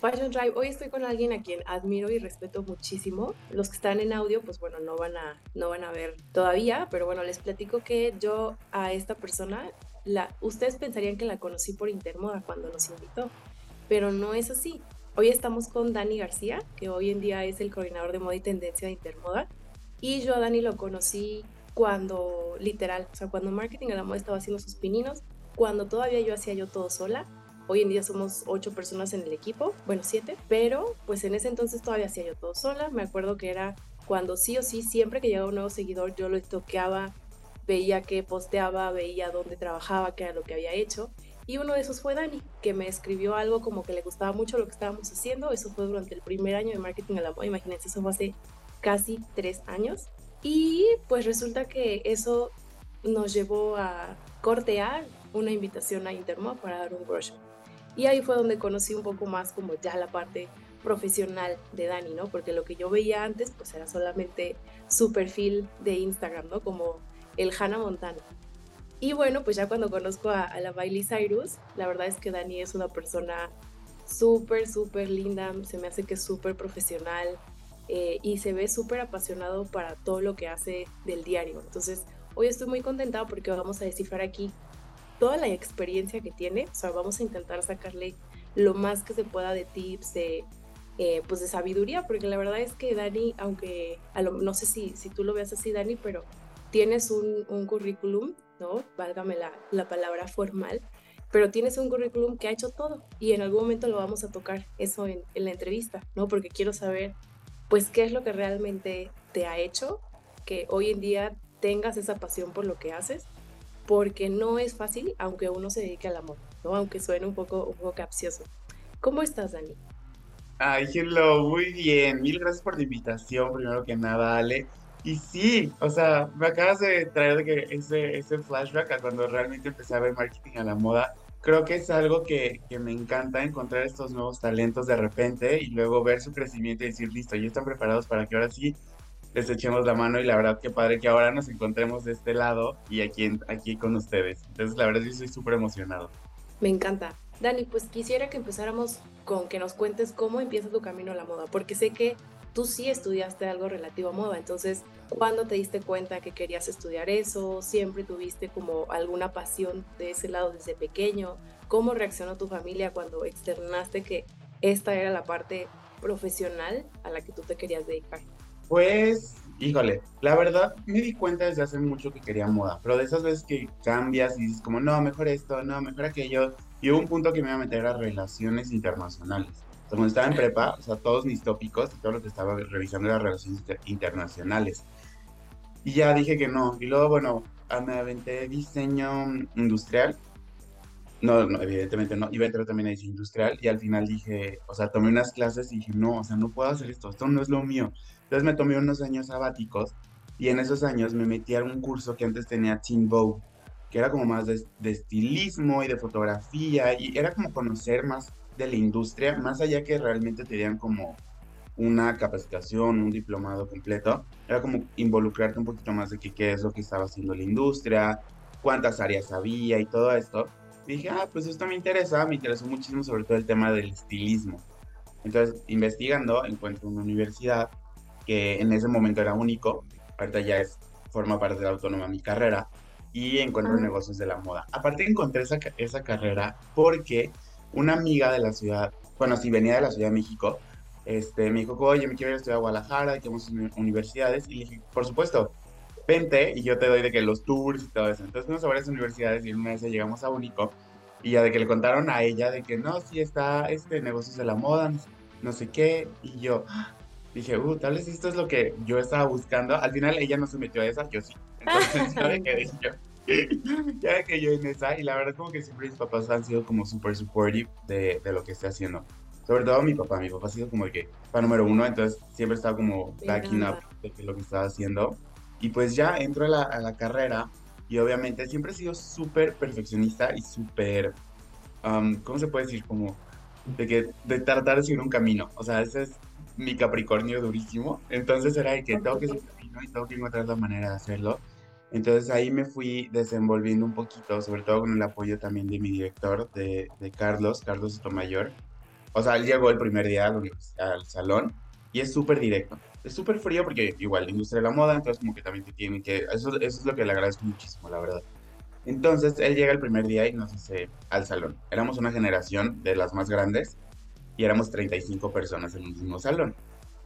Fashion Drive, hoy estoy con alguien a quien admiro y respeto muchísimo. Los que están en audio, pues bueno, no van a, no van a ver todavía, pero bueno, les platico que yo a esta persona, la, ustedes pensarían que la conocí por Intermoda cuando nos invitó, pero no es así. Hoy estamos con Dani García, que hoy en día es el coordinador de moda y tendencia de Intermoda, y yo a Dani lo conocí cuando, literal, o sea, cuando Marketing a la Moda estaba haciendo sus pininos, cuando todavía yo hacía yo todo sola, Hoy en día somos ocho personas en el equipo, bueno, siete, pero pues en ese entonces todavía hacía yo todo sola. Me acuerdo que era cuando sí o sí, siempre que llegaba un nuevo seguidor, yo lo toqueaba, veía que posteaba, veía dónde trabajaba, qué era lo que había hecho. Y uno de esos fue Dani, que me escribió algo como que le gustaba mucho lo que estábamos haciendo. Eso fue durante el primer año de marketing a la moda. Imagínense, eso fue hace casi tres años. Y pues resulta que eso nos llevó a cortear una invitación a Intermo para dar un workshop. Y ahí fue donde conocí un poco más como ya la parte profesional de Dani, ¿no? Porque lo que yo veía antes pues era solamente su perfil de Instagram, ¿no? Como el Hannah Montana. Y bueno, pues ya cuando conozco a, la Miley Cyrus, la verdad es que Dani es una persona súper, súper linda, se me hace que es súper profesional eh, y se ve súper apasionado para todo lo que hace del diario. Entonces, hoy estoy muy contenta porque vamos a descifrar aquí toda la experiencia que tiene, o sea, vamos a intentar sacarle lo más que se pueda de tips, de, eh, pues de sabiduría, porque la verdad es que Dani, aunque no sé si, si tú lo veas así, Dani, pero tienes un, un currículum, ¿no? Válgame la, la, palabra formal, pero tienes un currículum que ha hecho todo y en algún momento lo vamos a tocar eso en, en la entrevista, ¿no? Porque quiero saber, pues, qué es lo que realmente te ha hecho que hoy en día tengas esa pasión por lo que haces porque no es fácil, aunque uno se dedique al amor, ¿no? Aunque suene un poco, un poco capcioso. ¿Cómo estás, Dani? Ay, hello, muy bien. Mil gracias por la invitación, primero que nada, Ale. Y sí, o sea, me acabas de traer de ese, ese flashback a cuando realmente empecé a ver marketing a la moda. Creo que es algo que, que me encanta encontrar estos nuevos talentos de repente y luego ver su crecimiento y decir, listo, ya están preparados para que ahora sí les echemos la mano y la verdad que padre que ahora nos encontremos de este lado y aquí, aquí con ustedes. Entonces la verdad yo estoy súper emocionado. Me encanta. Dani, pues quisiera que empezáramos con que nos cuentes cómo empieza tu camino a la moda, porque sé que tú sí estudiaste algo relativo a moda, entonces, ¿cuándo te diste cuenta que querías estudiar eso? ¿Siempre tuviste como alguna pasión de ese lado desde pequeño? ¿Cómo reaccionó tu familia cuando externaste que esta era la parte profesional a la que tú te querías dedicar? Pues, híjole, la verdad me di cuenta desde hace mucho que quería moda, pero de esas veces que cambias y dices como, no, mejor esto, no, mejor aquello, y hubo un punto que me iba a meter a relaciones internacionales. Entonces, cuando estaba en prepa, o sea, todos mis tópicos todo lo que estaba revisando eran relaciones internacionales. Y ya dije que no. Y luego, bueno, ah, me aventé diseño industrial. No, no, evidentemente no. Iba a entrar también a diseño industrial. Y al final dije, o sea, tomé unas clases y dije, no, o sea, no puedo hacer esto. Esto no es lo mío. Entonces me tomé unos años sabáticos y en esos años me metí a un curso que antes tenía Teen Vogue, que era como más de, estilismo y de fotografía y era como conocer más de la industria, más allá que realmente te dieran como una capacitación, un diplomado completo, era como involucrarte un poquito más de qué es lo que estaba haciendo la industria, cuántas áreas había y todo esto. Y dije, ah, pues esto me interesa, me interesó muchísimo sobre todo el tema del estilismo. Entonces, investigando, encuentro una universidad que en ese momento era único, ahorita ya es, forma parte de la autónoma mi carrera, y encuentro negocios de la moda. Aparte encontré esa, esa carrera porque una amiga de la ciudad, bueno, si venía de la Ciudad de México, este, me dijo, oye, me quiero ir a estudiar a Guadalajara, y tenemos universidades, y le dije, por supuesto, vente y yo te doy de que los tours y todo eso. Entonces fuimos a varias universidades y una vez llegamos a Único y ya de que le contaron a ella de que no, sí está este negocios de la moda, no sé qué, y yo, dije, uh, tal vez esto es lo que yo estaba buscando. Al final ella no se metió a esa, yo sí. Entonces ya me quedé yo. ya que yo en esa, y la verdad como que siempre mis papás han sido como súper supportive de, de, lo que estoy haciendo. Sobre todo mi papá, mi papá ha sido como el que para número uno, entonces siempre estaba como backing up de lo que estaba haciendo. Y pues ya entro a la, a la carrera y obviamente siempre he sido súper perfeccionista y súper, um, ¿cómo se puede decir? Como de que de tratar de seguir un camino. O sea, ese es mi Capricornio durísimo. Entonces era de que tengo que seguir y tengo que encontrar la manera de hacerlo. Entonces ahí me fui desenvolviendo un poquito, sobre todo con el apoyo también de mi director, de, de Carlos, Carlos Sotomayor. o sea, él llegó el primer día al, al salón y es súper directo. Es súper frío porque igual la industria de la moda, entonces como que también te tiene que... Eso, eso es lo que le agradezco muchísimo, la verdad. Entonces él llega el primer día y nos dice al salón. Éramos una generación de las más grandes y éramos 35 personas en el mismo salón.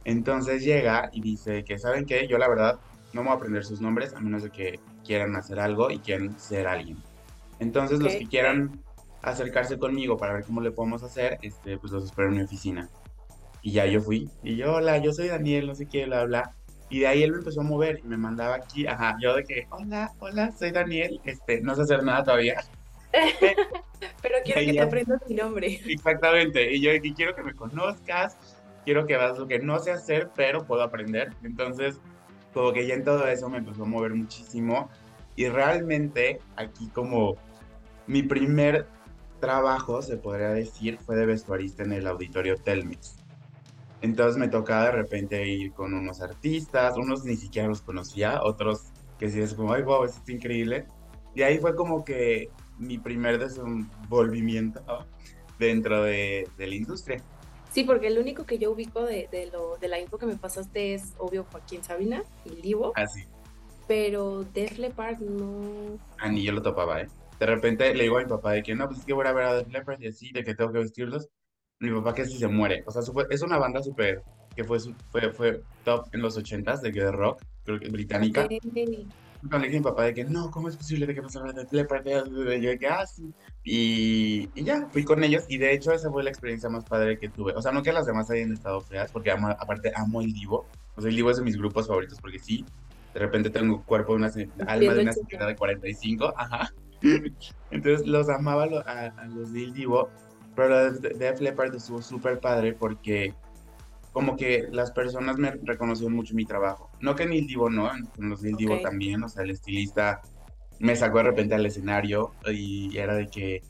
Entonces llega y dice que, ¿saben qué? Yo la verdad no me voy a aprender sus nombres a menos de que quieran hacer algo y quieran ser alguien. Entonces los que quieran acercarse conmigo para ver cómo le podemos hacer, este, pues los espero en mi oficina. Y ya yo fui. Y yo, hola, yo soy Daniel, no sé qué, bla, bla. Y de ahí él me empezó a mover y me mandaba aquí, ajá, yo de que, hola, hola, soy Daniel, este, no sé hacer nada todavía. Pero quiero que te aprendas mi nombre. Exactamente, y yo que quiero que me conozcas, quiero que veas lo que no sé hacer, pero puedo aprender. Entonces, como que ya en todo eso me empezó a mover muchísimo. Y realmente aquí como mi primer trabajo, se podría decir, fue de vestuarista en el auditorio Telmex. Entonces me tocaba de repente ir con unos artistas, unos ni siquiera los conocía, otros que sí es como, ay, wow, esto es increíble. Y ahí fue como que mi primer desenvolvimiento dentro de, de la industria. Sí, porque el único que yo ubico de, de, lo, de la info que me pasaste es, obvio, Joaquín Sabina y Livo. Ah, sí. Pero Def Leppard no... Ah, ni yo lo topaba, ¿eh? De repente le digo a mi papá de que no, pues es que voy a ver a Def Leppard y así, de que tengo que vestirlos mi papá que si se muere. O sea, es una banda súper que fue, fue, fue top en los ochentas de que rock, creo que británica. Cuando le dije a mi papá de que no, ¿cómo es posible de que pasara de Leppard? Yo de que, ah, sí. Y, y, ya, fui con ellos y de hecho esa fue la experiencia más padre que tuve. O sea, no que las demás hayan estado feas, porque aparte amo el Divo. O sea, el Divo es de mis grupos favoritos porque sí, de repente tengo cuerpo de una alma de una señora de 45, ajá. Entonces los amaba a, a los del Divo pero Def Leppard estuvo súper padre porque como que las personas me reconocieron mucho mi trabajo. No que Neil Divo no, con los Neil Divo también, o sea, el estilista me sacó de repente al escenario y era de que,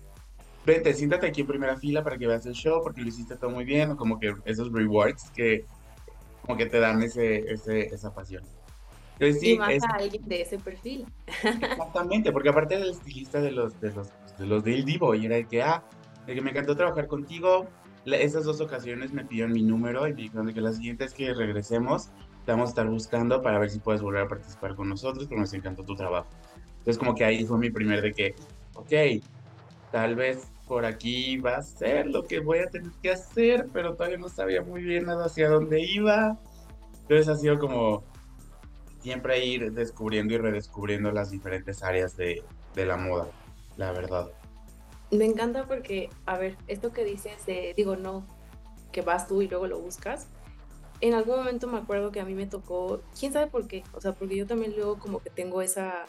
vente, siéntate aquí en primera fila para que veas el show porque lo hiciste todo muy bien, o como que esos rewards que como que te dan ese, ese esa pasión. Entonces, sí, y más a alguien de ese perfil. Exactamente, porque aparte era el estilista de los de los de los Divo y era de que, ah, de que me encantó trabajar contigo. Esas dos ocasiones me pidieron mi número y me dijeron que las siguientes que regresemos te vamos a estar buscando para ver si puedes volver a participar con nosotros, porque nos encantó tu trabajo. Entonces como que ahí fue mi primer de que, ok, tal vez por aquí va a ser lo que voy a tener que hacer, pero todavía no sabía muy bien nada hacia dónde iba. Entonces ha sido como siempre ir descubriendo y redescubriendo las diferentes áreas de, de la moda, la verdad. Me encanta porque, a ver, esto que dices de, digo, no, que vas tú y luego lo buscas. En algún momento me acuerdo que a mí me tocó, quién sabe por qué, o sea, porque yo también luego como que tengo esa,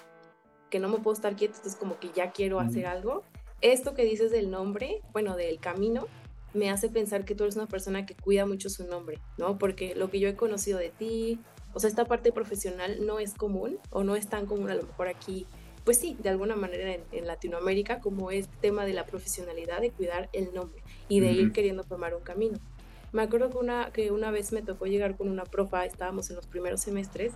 que no me puedo estar quieto, entonces como que ya quiero hacer algo. Esto que dices del nombre, bueno, del camino, me hace pensar que tú eres una persona que cuida mucho su nombre, ¿no? Porque lo que yo he conocido de ti, o sea, esta parte profesional no es común o no es tan común a lo mejor aquí pues sí, de alguna manera en, Latinoamérica, como es tema de la profesionalidad, de cuidar el nombre y de ir queriendo formar un camino. Me acuerdo que una, que una vez me tocó llegar con una profa, estábamos en los primeros semestres,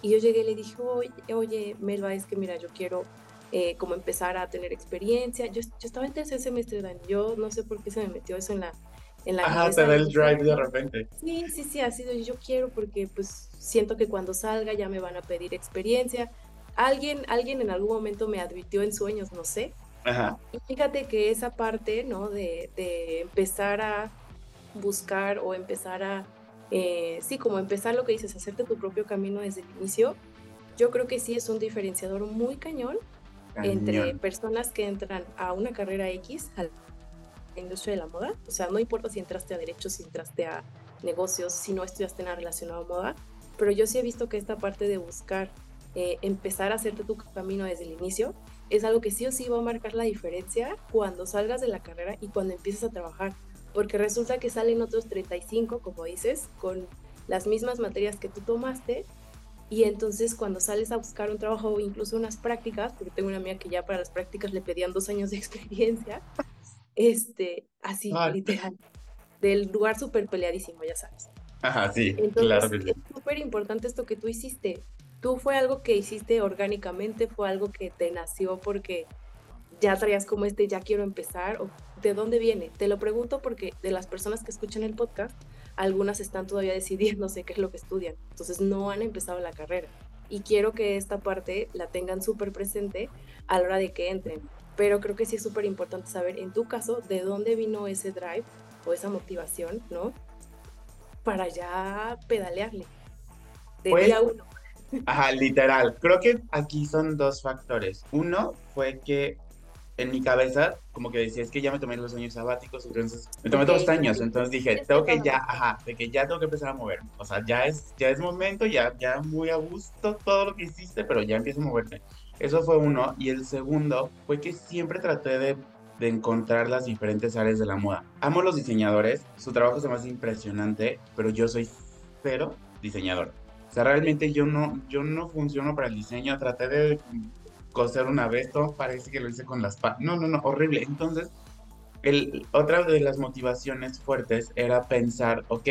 y yo llegué y le dije, oye, oye Melba, es que mira, yo quiero eh, como empezar a tener experiencia. Yo, yo estaba en tercer semestre, Dan, yo no sé por qué se me metió eso en la... En la Ajá, te da el drive de repente. Sí, sí, sí, ha sido yo quiero porque pues siento que cuando salga ya me van a pedir experiencia alguien, alguien en algún momento me advirtió en sueños, no sé. Y fíjate que esa parte, ¿no? De, empezar a buscar o empezar a, eh, sí, como empezar lo que dices, hacerte tu propio camino desde el inicio, yo creo que sí es un diferenciador muy cañón, entre personas que entran a una carrera X, a la industria de la moda, o sea, no importa si entraste a derechos, si entraste a negocios, si no estudiaste nada relacionado a moda, pero yo sí he visto que esta parte de buscar eh, empezar a hacerte tu camino desde el inicio, es algo que sí o sí va a marcar la diferencia cuando salgas de la carrera y cuando empieces a trabajar, porque resulta que salen otros 35, como dices, con las mismas materias que tú tomaste, y entonces cuando sales a buscar un trabajo o incluso unas prácticas, porque tengo una amiga que ya para las prácticas le pedían dos años de experiencia, este, así, literal, del lugar súper peleadísimo, ya sabes. Ajá, sí, claro Es súper importante esto que tú hiciste, ¿Tú fue algo que hiciste orgánicamente? ¿Fue algo que te nació porque ya traías como este, ya quiero empezar? ¿O de dónde viene. Te lo pregunto porque de las personas que escuchan el podcast, algunas están todavía decidiéndose qué es lo que estudian. Entonces no han empezado la carrera. Y quiero que esta parte la tengan súper presente a la hora de que entren. Pero creo que sí es súper importante saber, en tu caso, de dónde vino ese drive o esa motivación, ¿no? Para ya pedalearle. De Pues, día uno. Ajá, literal. Creo que aquí son dos factores. Uno fue que en mi cabeza, como que decía, es que ya me tomé los años sabáticos, entonces me tomé Ok, dos años, sí. entonces dije, Es tengo que todo. ya, ajá, de que ya tengo que empezar a moverme. O sea, ya es, ya es momento, ya, ya muy a gusto todo lo que hiciste, pero ya empiezo a moverte. Eso fue uno. Y el segundo fue que siempre traté de, de encontrar las diferentes áreas de la moda. Amo los diseñadores, su trabajo me hace impresionante, pero yo soy cero diseñador. O sea, realmente yo no, yo no funciono para el diseño. Traté de coser una vez, todo parece que lo hice con las pa... No, no, no, horrible. Entonces, el, otra de las motivaciones fuertes era pensar, ok,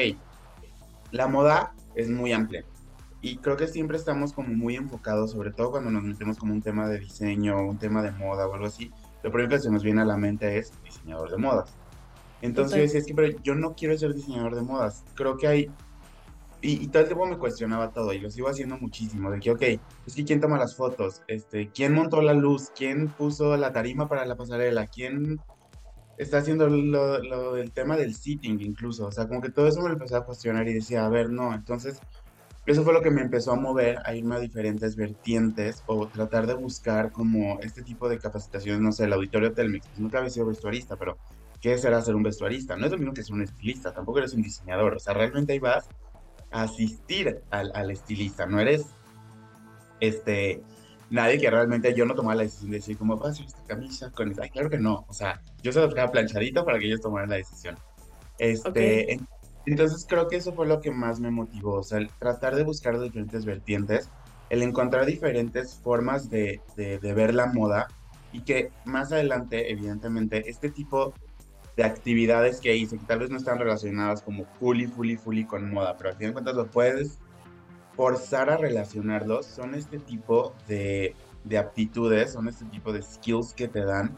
la moda es muy amplia. Y creo que siempre estamos como muy enfocados, sobre todo cuando nos metemos como un tema de diseño, un tema de moda o algo así. Lo primero que se nos viene a la mente es diseñador de modas. Entonces yo Total. decía, es que pero yo no quiero ser diseñador de modas. Creo que hay y, y todo el tiempo me cuestionaba todo y lo sigo haciendo muchísimo, de que, ok, es que quién toma las fotos, este, quién montó la luz, quién puso la tarima para la pasarela, quién está haciendo lo, lo del tema del seating incluso, o sea, como que todo eso me lo empecé a cuestionar y decía, a ver, no, entonces eso fue lo que me empezó a mover a irme a diferentes vertientes o tratar de buscar como este tipo de capacitaciones, no sé, el auditorio Telmex, pues nunca había sido vestuarista, pero ¿qué será ser un vestuarista? No es lo mismo que ser un estilista, tampoco eres un diseñador, o sea, realmente ahí vas asistir al, al estilista, no eres este nadie que realmente yo no tomaba la decisión de decir cómo va a hacer esta camisa con esta. Ay, claro que no, o sea, yo se lo dejaba planchadito para que ellos tomaran la decisión. Este, en- entonces creo que eso fue lo que más me motivó, o sea, el tratar de buscar diferentes vertientes, el encontrar diferentes formas de, de, de ver la moda y que más adelante, evidentemente, este tipo de actividades que hice, que tal vez no están relacionadas como fully, fully, fully con moda, pero al fin de cuentas lo puedes forzar a relacionarlos, son este tipo de, de aptitudes, son este tipo de skills que te dan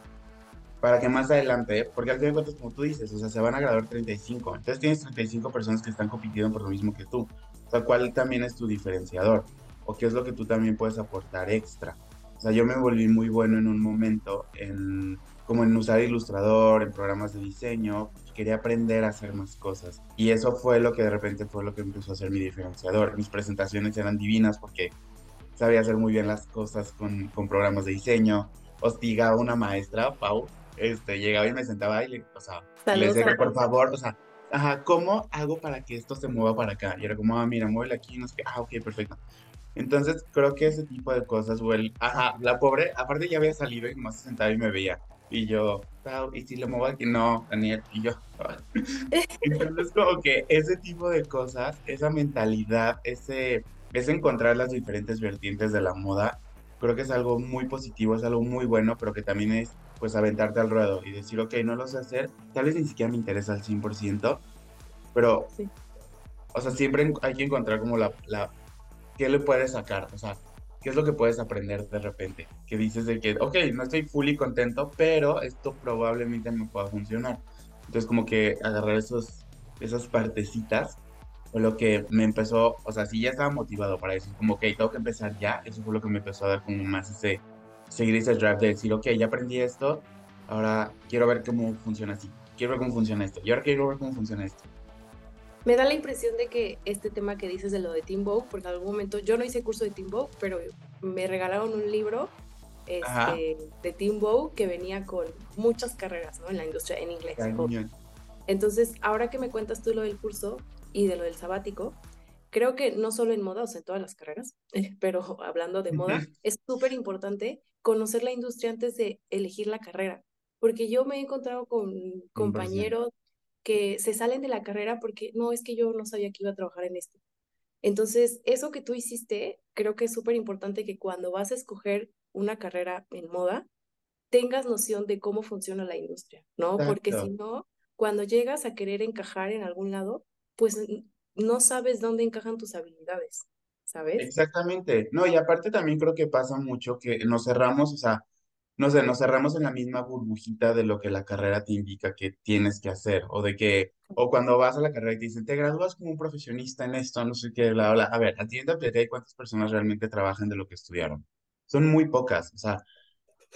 para que más adelante, porque al fin de cuentas, como tú dices, o sea, se van a graduar 35, entonces tienes 35 personas que están compitiendo por lo mismo que tú, o sea, ¿cuál también es tu diferenciador? ¿O qué es lo que tú también puedes aportar extra? O sea, yo me volví muy bueno en un momento en como en usar ilustrador, en programas de diseño, quería aprender a hacer más cosas. Y eso fue lo que de repente fue lo que empezó a ser mi diferenciador. Mis presentaciones eran divinas porque sabía hacer muy bien las cosas con, con programas de diseño. Hostigaba una maestra, Pau, este, llegaba y me sentaba y le, o sea, le decía por favor, o sea, ajá, ¿cómo hago para que esto se mueva para acá? Y era como, ah, mira, muévele aquí, no sé qué, ah, ok, perfecto. Entonces, creo que ese tipo de cosas, o el, ajá, la pobre, aparte ya había salido y nomás se sentaba y me veía. Y yo, Pau, ¿y si le muevo aquí? No, Daniel, y yo. Entonces, como que ese tipo de cosas, esa mentalidad, ese, ese encontrar las diferentes vertientes de la moda, creo que es algo muy positivo, es algo muy bueno, pero que también es, pues, aventarte al ruedo y decir, ok, no lo sé hacer, tal vez ni siquiera me interesa al 100%, pero, Sí. o sea, siempre hay que encontrar como la, la, ¿qué le puedes sacar? O sea, ¿qué es lo que puedes aprender de repente? Que dices de que, ok, no estoy fully contento, pero esto probablemente me pueda funcionar. Entonces, como que agarrar esos, esas partecitas fue lo que me empezó, o sea, si ya estaba motivado para decir, como, ok, tengo que empezar ya, eso fue lo que me empezó a dar como más ese, seguir ese drive de decir, ok, ya aprendí esto, ahora quiero ver cómo funciona así, quiero ver cómo funciona esto, y ahora quiero ver cómo funciona esto. Me da la impresión de que este tema que dices de lo de Team Vogue, porque en algún momento yo no hice curso de Team Vogue, pero me regalaron un libro este, de Team Vogue que venía con muchas carreras ¿no? en la industria en inglés. Entonces, ahora que me cuentas tú lo del curso y de lo del sabático, creo que no solo en moda, o sea, en todas las carreras, pero hablando de moda, es súper importante conocer la industria antes de elegir la carrera, porque yo me he encontrado con compañeros que se salen de la carrera porque no, es que yo no sabía que iba a trabajar en esto. Entonces, eso que tú hiciste, creo que es súper importante que cuando vas a escoger una carrera en moda, tengas noción de cómo funciona la industria, ¿no? Porque si no, cuando llegas a querer encajar en algún lado, pues no sabes dónde encajan tus habilidades, ¿sabes? Exactamente. No, y aparte también creo que pasa mucho que nos cerramos, o sea, no sé, nos cerramos en la misma burbujita de lo que la carrera te indica que tienes que hacer, o de que, o cuando vas a la carrera y te dicen, te gradúas como un profesionista en esto, no sé qué, bla, bla. A ver, a ti te cuántas personas realmente trabajan de lo que estudiaron. Son muy pocas, o sea,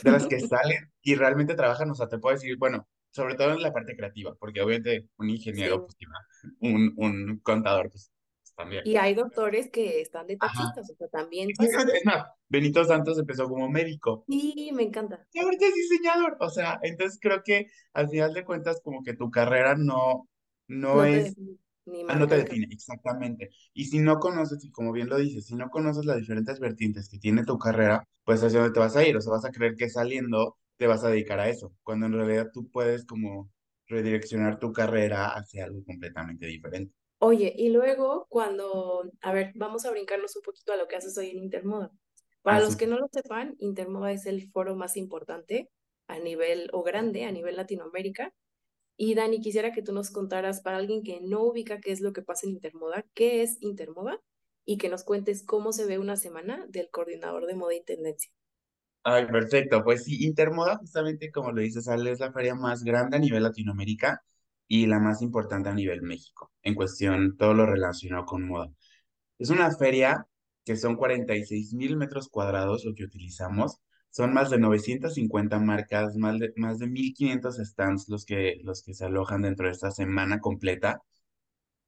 de las que salen y realmente trabajan, o sea, te puedo decir, bueno, sobre todo en la parte creativa, porque obviamente un ingeniero, Sí. pues, un, un contador, pues, también. Y hay doctores que están de Ajá. taxistas, o sea, también. Es más, Benito Santos empezó como médico Sí, me encanta. y ahorita es diseñador. O sea, entonces creo que al final de cuentas como que tu carrera no, no No te es, define ni ah, no te define exactamente. Y si no conoces, y como bien lo dices, si no conoces las diferentes vertientes que tiene tu carrera, pues hacia dónde te vas a ir. O sea, vas a creer que saliendo te vas a dedicar a eso, cuando en realidad tú puedes como redireccionar tu carrera hacia algo completamente diferente. Oye, y luego cuando, a ver, vamos a brincarnos un poquito a lo que haces hoy en Intermoda. Para Ah, los que no lo sepan, Intermoda es el foro más importante a nivel, o grande, a nivel Latinoamérica. Y Dani, quisiera que tú nos contaras, para alguien que no ubica qué es lo que pasa en Intermoda, qué es Intermoda y que nos cuentes cómo se ve una semana del coordinador de moda y tendencia. Ay, perfecto. Pues sí, Intermoda, justamente como lo dices, Ale, es la feria más grande a nivel Latinoamérica y la más importante a nivel México, en cuestión todo lo relacionado con moda. Es una feria que son 46 mil metros cuadrados lo que utilizamos. Son más de 950 marcas, más de, más de 1500 stands los que, los que se alojan dentro de esta semana completa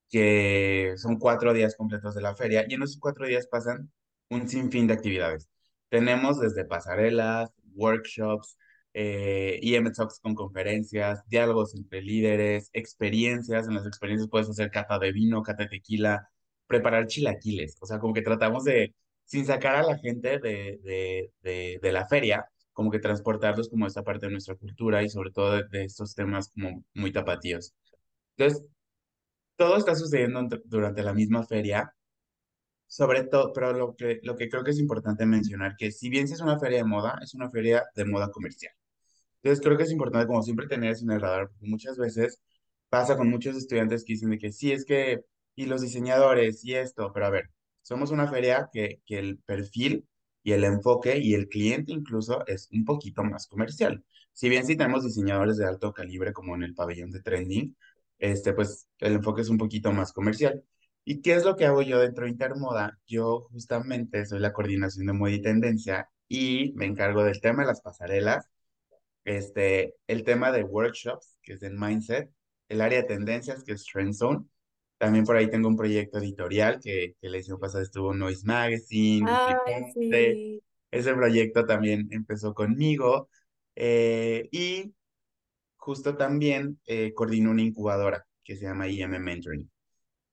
que son cuatro días completos de la feria y en esos cuatro días pasan un sinfín de actividades. Tenemos desde pasarelas, workshops, eh, EM Talks con conferencias, diálogos entre líderes, experiencias. En las experiencias puedes hacer cata de vino, cata de tequila, preparar chilaquiles. O sea, como que tratamos de, sin sacar a la gente de, de, de, de la feria, como que transportarlos como esta parte de nuestra cultura y sobre todo de, estos temas como muy tapatíos. Entonces, todo está sucediendo durante la misma feria, sobre todo, pero lo que, lo que creo que es importante mencionar, que si bien es una feria de moda, es una feria de moda comercial. Entonces creo que es importante como siempre tener eso en el radar, porque muchas veces pasa con muchos estudiantes que dicen de que sí, es que, y los diseñadores, y esto, pero a ver, somos una feria que, que el perfil y el enfoque y el cliente incluso es un poquito más comercial. Si bien sí tenemos diseñadores de alto calibre como en el pabellón de trending, este, pues el enfoque es un poquito más comercial. ¿Y qué es lo que hago yo dentro de Intermoda? Yo justamente soy la coordinación de moda y tendencia y me encargo del tema de las pasarelas este, el tema de workshops, que es en Mindset, el área de tendencias, que es Trend Zone. También por ahí tengo un proyecto editorial que, que la edición pasada estuvo Noise Magazine, Ay, sí. Ese proyecto también empezó conmigo. eh, y justo también eh, coordino una incubadora que se llama IM Mentoring,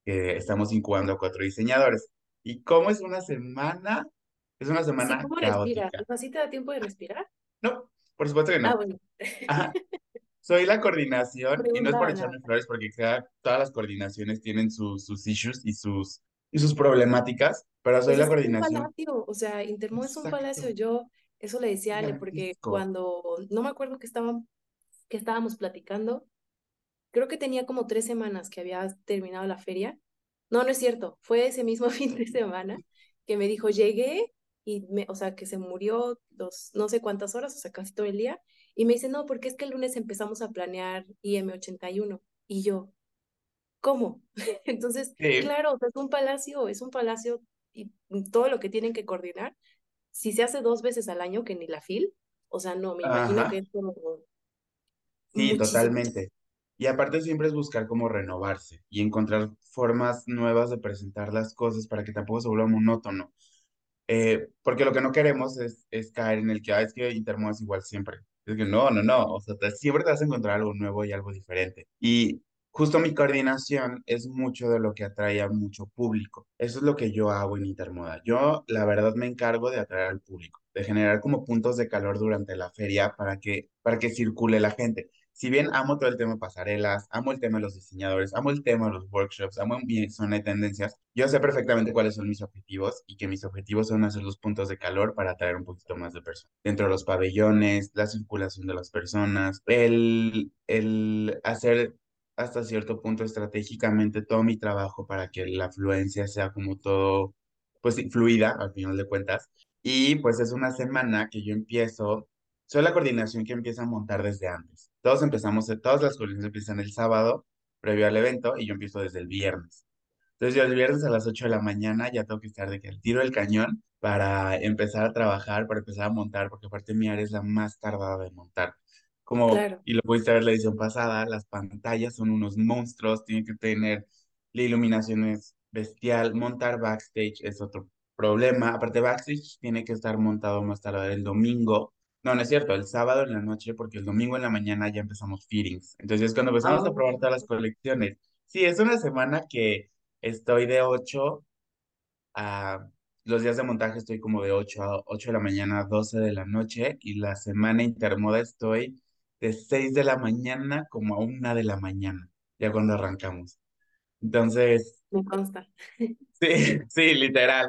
que estamos incubando a cuatro diseñadores. ¿Y cómo es una semana? Es una semana ¿cómo respiras? caótica. O sea, ¿sí te da tiempo de respirar? No, por supuesto que Ah, no. bueno. Soy la coordinación, y no es por echarme flores, porque cada, todas las coordinaciones tienen sus, sus issues y sus, y sus problemáticas, pero soy Pues la es que es un coordinación. palacio, o sea, Intermó es un palacio. Yo eso le decía a Ale, porque cuando, no me acuerdo que estaban, que estábamos platicando, creo que tenía como tres semanas que había terminado la feria. No, no es cierto, fue ese mismo fin de semana que me dijo, llegué y, me, o sea, que se murió dos, no sé cuántas horas, o sea, casi todo el día, y me dice, no, porque es que el lunes empezamos a planear IM81. Y yo, ¿cómo? Entonces, Sí, claro, o sea, es un palacio, es un palacio y todo lo que tienen que coordinar. Si se hace dos veces al año, que ni la FIL, o sea, no, me imagino que es como sí, muchísimo. totalmente. Y aparte siempre es buscar cómo renovarse y encontrar formas nuevas de presentar las cosas para que tampoco se vuelva monótono. Eh, porque lo que no queremos es, es caer en el que, ah, es que Intermo es igual siempre. Es que no, no, no, o sea, te- siempre te vas a encontrar algo nuevo y algo diferente. Y justo mi coordinación es mucho de lo que atrae a mucho público. Eso es lo que yo hago en Intermoda. Yo, la verdad, me encargo de atraer al público, de generar como puntos de calor durante la feria para que, para que circule la gente. Si bien amo todo el tema de pasarelas, amo el tema de los diseñadores, amo el tema de los workshops, amo mi zona de tendencias, yo sé perfectamente cuáles son mis objetivos y que mis objetivos son hacer los puntos de calor para atraer un poquito más de personas. Dentro de los pabellones, la circulación de las personas, el, el hacer hasta cierto punto estratégicamente todo mi trabajo para que la afluencia sea como todo, pues fluida al final de cuentas. Y pues es una semana que yo empiezo soy la coordinación que empieza a montar desde antes. Todos empezamos, todas las coordinaciones empiezan el sábado, previo al evento, y yo empiezo desde el viernes. Entonces yo el viernes a las 8 de la mañana ya tengo que estar de que el tiro del cañón para empezar a trabajar, para empezar a montar, porque aparte mi área es la más tardada de montar. Como, Claro, y lo pudiste ver la edición pasada, las pantallas son unos monstruos, tienen que tener, la iluminación es bestial, montar backstage es otro problema. Aparte, backstage tiene que estar montado más tarde el domingo. No, no es cierto, el sábado en la noche, porque el domingo en la mañana ya empezamos fittings. Entonces, cuando empezamos a probar todas las colecciones. Sí, es una semana que estoy de 8 a... Los días de montaje estoy como de 8 a 8 de la mañana a 12 de la noche y la semana intermoda estoy de 6 de la mañana como a una de la mañana, ya cuando arrancamos. Entonces, me consta. sí, sí, literal.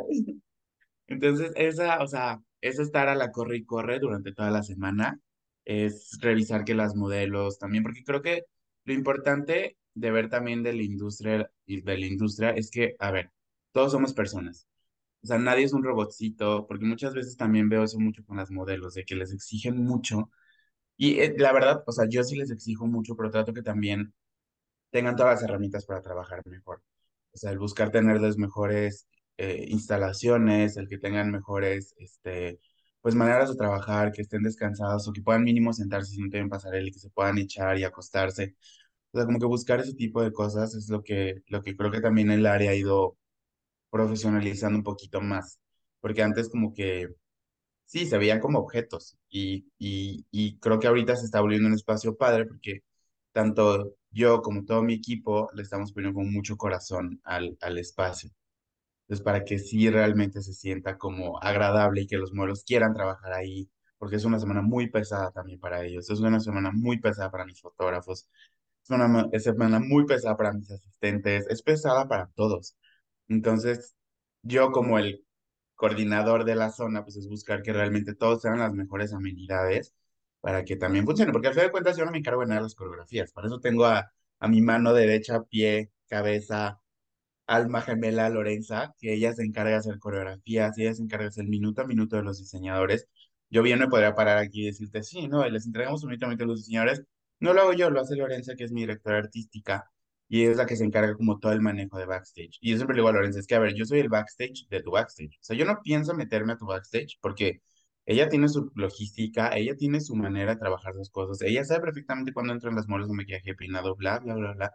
Entonces, esa, o sea, es estar a la corre y corre durante toda la semana, es revisar que las modelos también, porque creo que lo importante de ver también de la industria de la industria es que, a ver, todos somos personas. O sea, nadie es un robotcito, porque muchas veces también veo eso mucho con las modelos, de que les exigen mucho. Y eh, la verdad, o sea, yo sí les exijo mucho, pero trato que también tengan todas las herramientas para trabajar mejor. O sea, el buscar tener las mejores eh, instalaciones, el que tengan mejores, este, pues maneras de trabajar, que estén descansados o que puedan mínimo sentarse si no tienen pasarela y que se puedan echar y acostarse. O sea, como que buscar ese tipo de cosas es lo que, lo que creo que también el área ha ido profesionalizando un poquito más. Porque antes como que sí, se veían como objetos y, y, y creo que ahorita se está volviendo un espacio padre porque tanto yo como todo mi equipo le estamos poniendo con mucho corazón al, al espacio. Entonces, para que sí realmente se sienta como agradable y que los modelos quieran trabajar ahí, porque es una semana muy pesada también para ellos, es una semana muy pesada para mis fotógrafos, es una semana muy pesada para mis asistentes, es pesada para todos. Entonces, yo como el coordinador de la zona, pues es buscar que realmente todos tengan las mejores amenidades para que también funcione, porque al fin de cuentas yo no me encargo de nada de las coreografías, por eso tengo a, a mi mano derecha, pie, cabeza, alma gemela Lorenza, que ella se encarga de hacer coreografías y ella se encarga de hacer minuto a minuto de los diseñadores. Yo bien me podría parar aquí y decirte, sí, no, les entregamos minuto a los diseñadores. No lo hago yo, lo hace Lorenza, que es mi directora artística, y es la que se encarga como todo el manejo de backstage. Y yo siempre le digo a Lorenza, es que, a ver, yo soy el backstage de tu backstage. O sea, yo no pienso meterme a tu backstage porque ella tiene su logística, ella tiene su manera de trabajar sus cosas, ella sabe perfectamente cuándo entran las molas de maquillaje peinado, bla, bla, bla, bla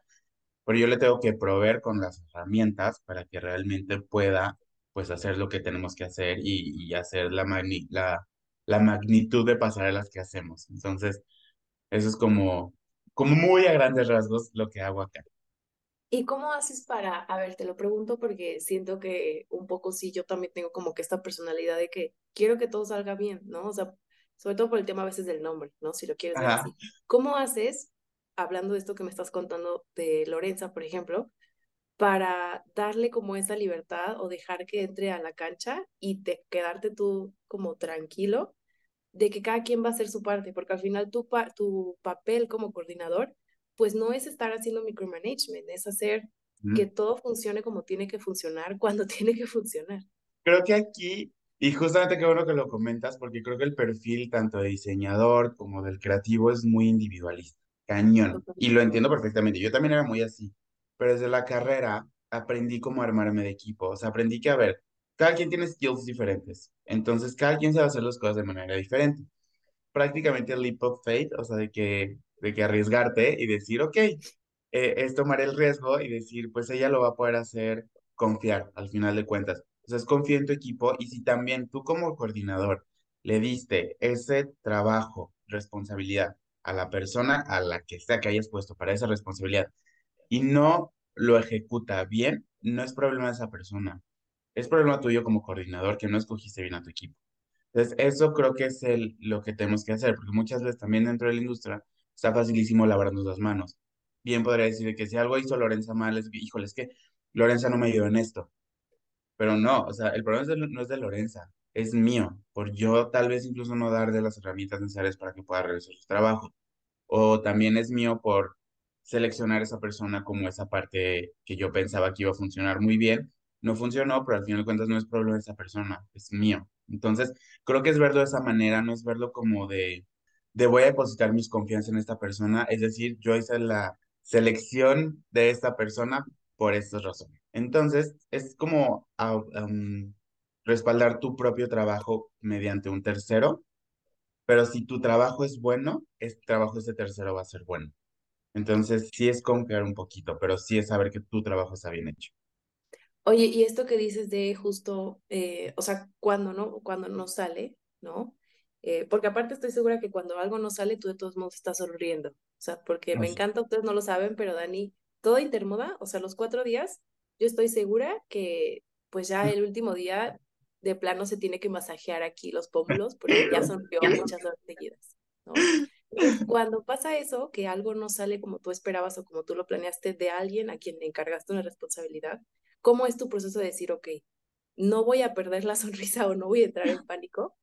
pero yo le tengo que proveer con las herramientas para que realmente pueda pues hacer lo que tenemos que hacer y, y hacer la, magni- la, la magnitud de pasarelas que hacemos. Entonces, eso es como, como muy a grandes rasgos lo que hago acá. ¿Y cómo haces para, a ver, te lo pregunto porque siento que un poco sí, yo también tengo como que esta personalidad de que quiero que todo salga bien, ¿no? O sea, sobre todo por el tema a veces del nombre, ¿no? Si lo quieres ver así. ¿Cómo haces, hablando de esto que me estás contando de Lorenza, por ejemplo, para darle como esa libertad o dejar que entre a la cancha y te, quedarte tú como tranquilo de que cada quien va a hacer su parte, porque al final tu, pa- tu papel como coordinador, pues no es estar haciendo micromanagement, es hacer que todo funcione como tiene que funcionar cuando tiene que funcionar. Creo que aquí, y justamente qué bueno que lo comentas, porque creo que el perfil tanto de diseñador como del creativo es muy individualista, cañón. Y lo entiendo perfectamente. Yo también era muy así, pero desde la carrera aprendí cómo armarme de equipo. O sea, aprendí que, a ver, cada quien tiene skills diferentes. Entonces, cada quien sabe hacer las cosas de manera diferente. Prácticamente el leap of faith, o sea, de que, de que arriesgarte y decir, ok, eh, es tomar el riesgo y decir, pues ella lo va a poder hacer, confiar al final de cuentas. Entonces, confía en tu equipo y si también tú como coordinador le diste ese trabajo, responsabilidad a la persona a la que sea que hayas puesto para esa responsabilidad y no lo ejecuta bien, no es problema de esa persona, es problema tuyo como coordinador que no escogiste bien a tu equipo. Entonces, eso creo que es el, lo que tenemos que hacer, porque muchas veces también dentro de la industria está facilísimo lavarnos las manos. Bien podría decir que si algo hizo Lorenza mal, es, híjole, es que Lorenza no me ayudó en esto, pero no, o sea, el problema no es de Lorenza, es mío, por yo tal vez incluso no dar de las herramientas necesarias para que pueda realizar su trabajo o también es mío por seleccionar esa persona como esa parte que yo pensaba que iba a funcionar muy bien. No funcionó, pero al final de cuentas no es problema de esa persona, es mío. Entonces, creo que es verlo de esa manera, no es verlo como de, de voy a depositar mis confianza en esta persona, es decir, yo hice la selección de esta persona por estas razones. Entonces, es como um, respaldar tu propio trabajo mediante un tercero, pero si tu trabajo es bueno, el trabajo de ese tercero va a ser bueno. Entonces, sí es confiar un poquito, pero sí es saber que tu trabajo está bien hecho. Oye, y esto que dices de justo, eh, o sea, cuando no, cuando no sale, ¿no? Eh, porque aparte estoy segura que cuando algo no sale, tú de todos modos estás sonriendo. O sea, porque me encanta, ustedes no lo saben, pero Dani, todo Intermoda, o sea, los cuatro días, yo estoy segura que pues ya el último día de plano se tiene que masajear aquí los pómulos porque ya sonrió muchas horas seguidas, ¿no? cuando pasa eso, que algo no sale como tú esperabas o como tú lo planeaste de alguien a quien le encargaste una responsabilidad, ¿cómo es tu proceso de decir, ok, no voy a perder la sonrisa o no voy a entrar en pánico?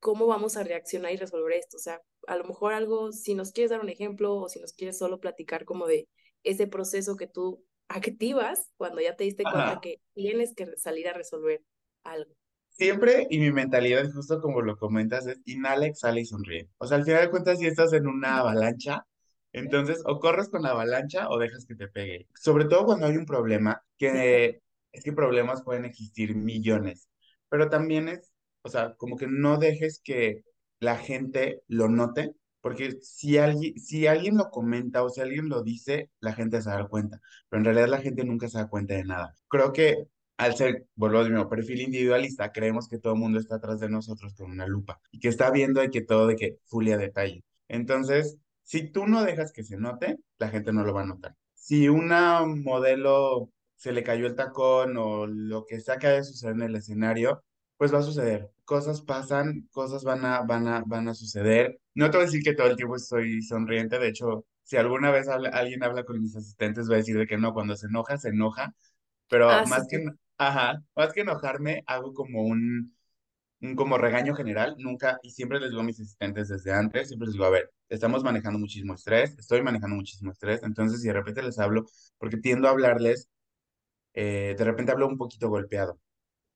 ¿Cómo vamos a reaccionar y resolver esto? O sea, a lo mejor algo, si nos quieres dar un ejemplo o si nos quieres solo platicar como de ese proceso que tú activas cuando ya te diste cuenta que tienes que salir a resolver algo. Siempre, y mi mentalidad, justo como lo comentas, es inhala, exhala y sonríe. O sea, al final de cuentas, si estás en una avalancha, entonces o corres con la avalancha o dejas que te pegue. Sobre todo cuando hay un problema, que es que problemas pueden existir millones, pero también es, o sea, como que no dejes que la gente lo note porque si alguien, si alguien lo comenta o si alguien lo dice, la gente se da cuenta, pero en realidad la gente nunca se da cuenta de nada. Creo que al ser, vuelvo a mi perfil individualista, creemos que todo el mundo está atrás de nosotros con una lupa y que está viendo de que todo de que fulia detalle. Entonces, si tú no dejas que se note, la gente no lo va a notar. Si una modelo se le cayó el tacón o lo que sea que haya suceder en el escenario, pues va a suceder. Cosas pasan, cosas van a, van a, van a suceder. No te voy a decir que todo el tiempo estoy sonriente, de hecho, si alguna vez alguien habla con mis asistentes, va a decir de que no, cuando se enoja, se enoja, pero ah, más que, ajá, más que enojarme, hago como un, un como regaño general, nunca, y siempre les digo a mis asistentes desde antes, siempre les digo, a ver, estamos manejando muchísimo estrés, estoy manejando muchísimo estrés, entonces si de repente les hablo, porque tiendo a hablarles, eh, de repente hablo un poquito golpeado,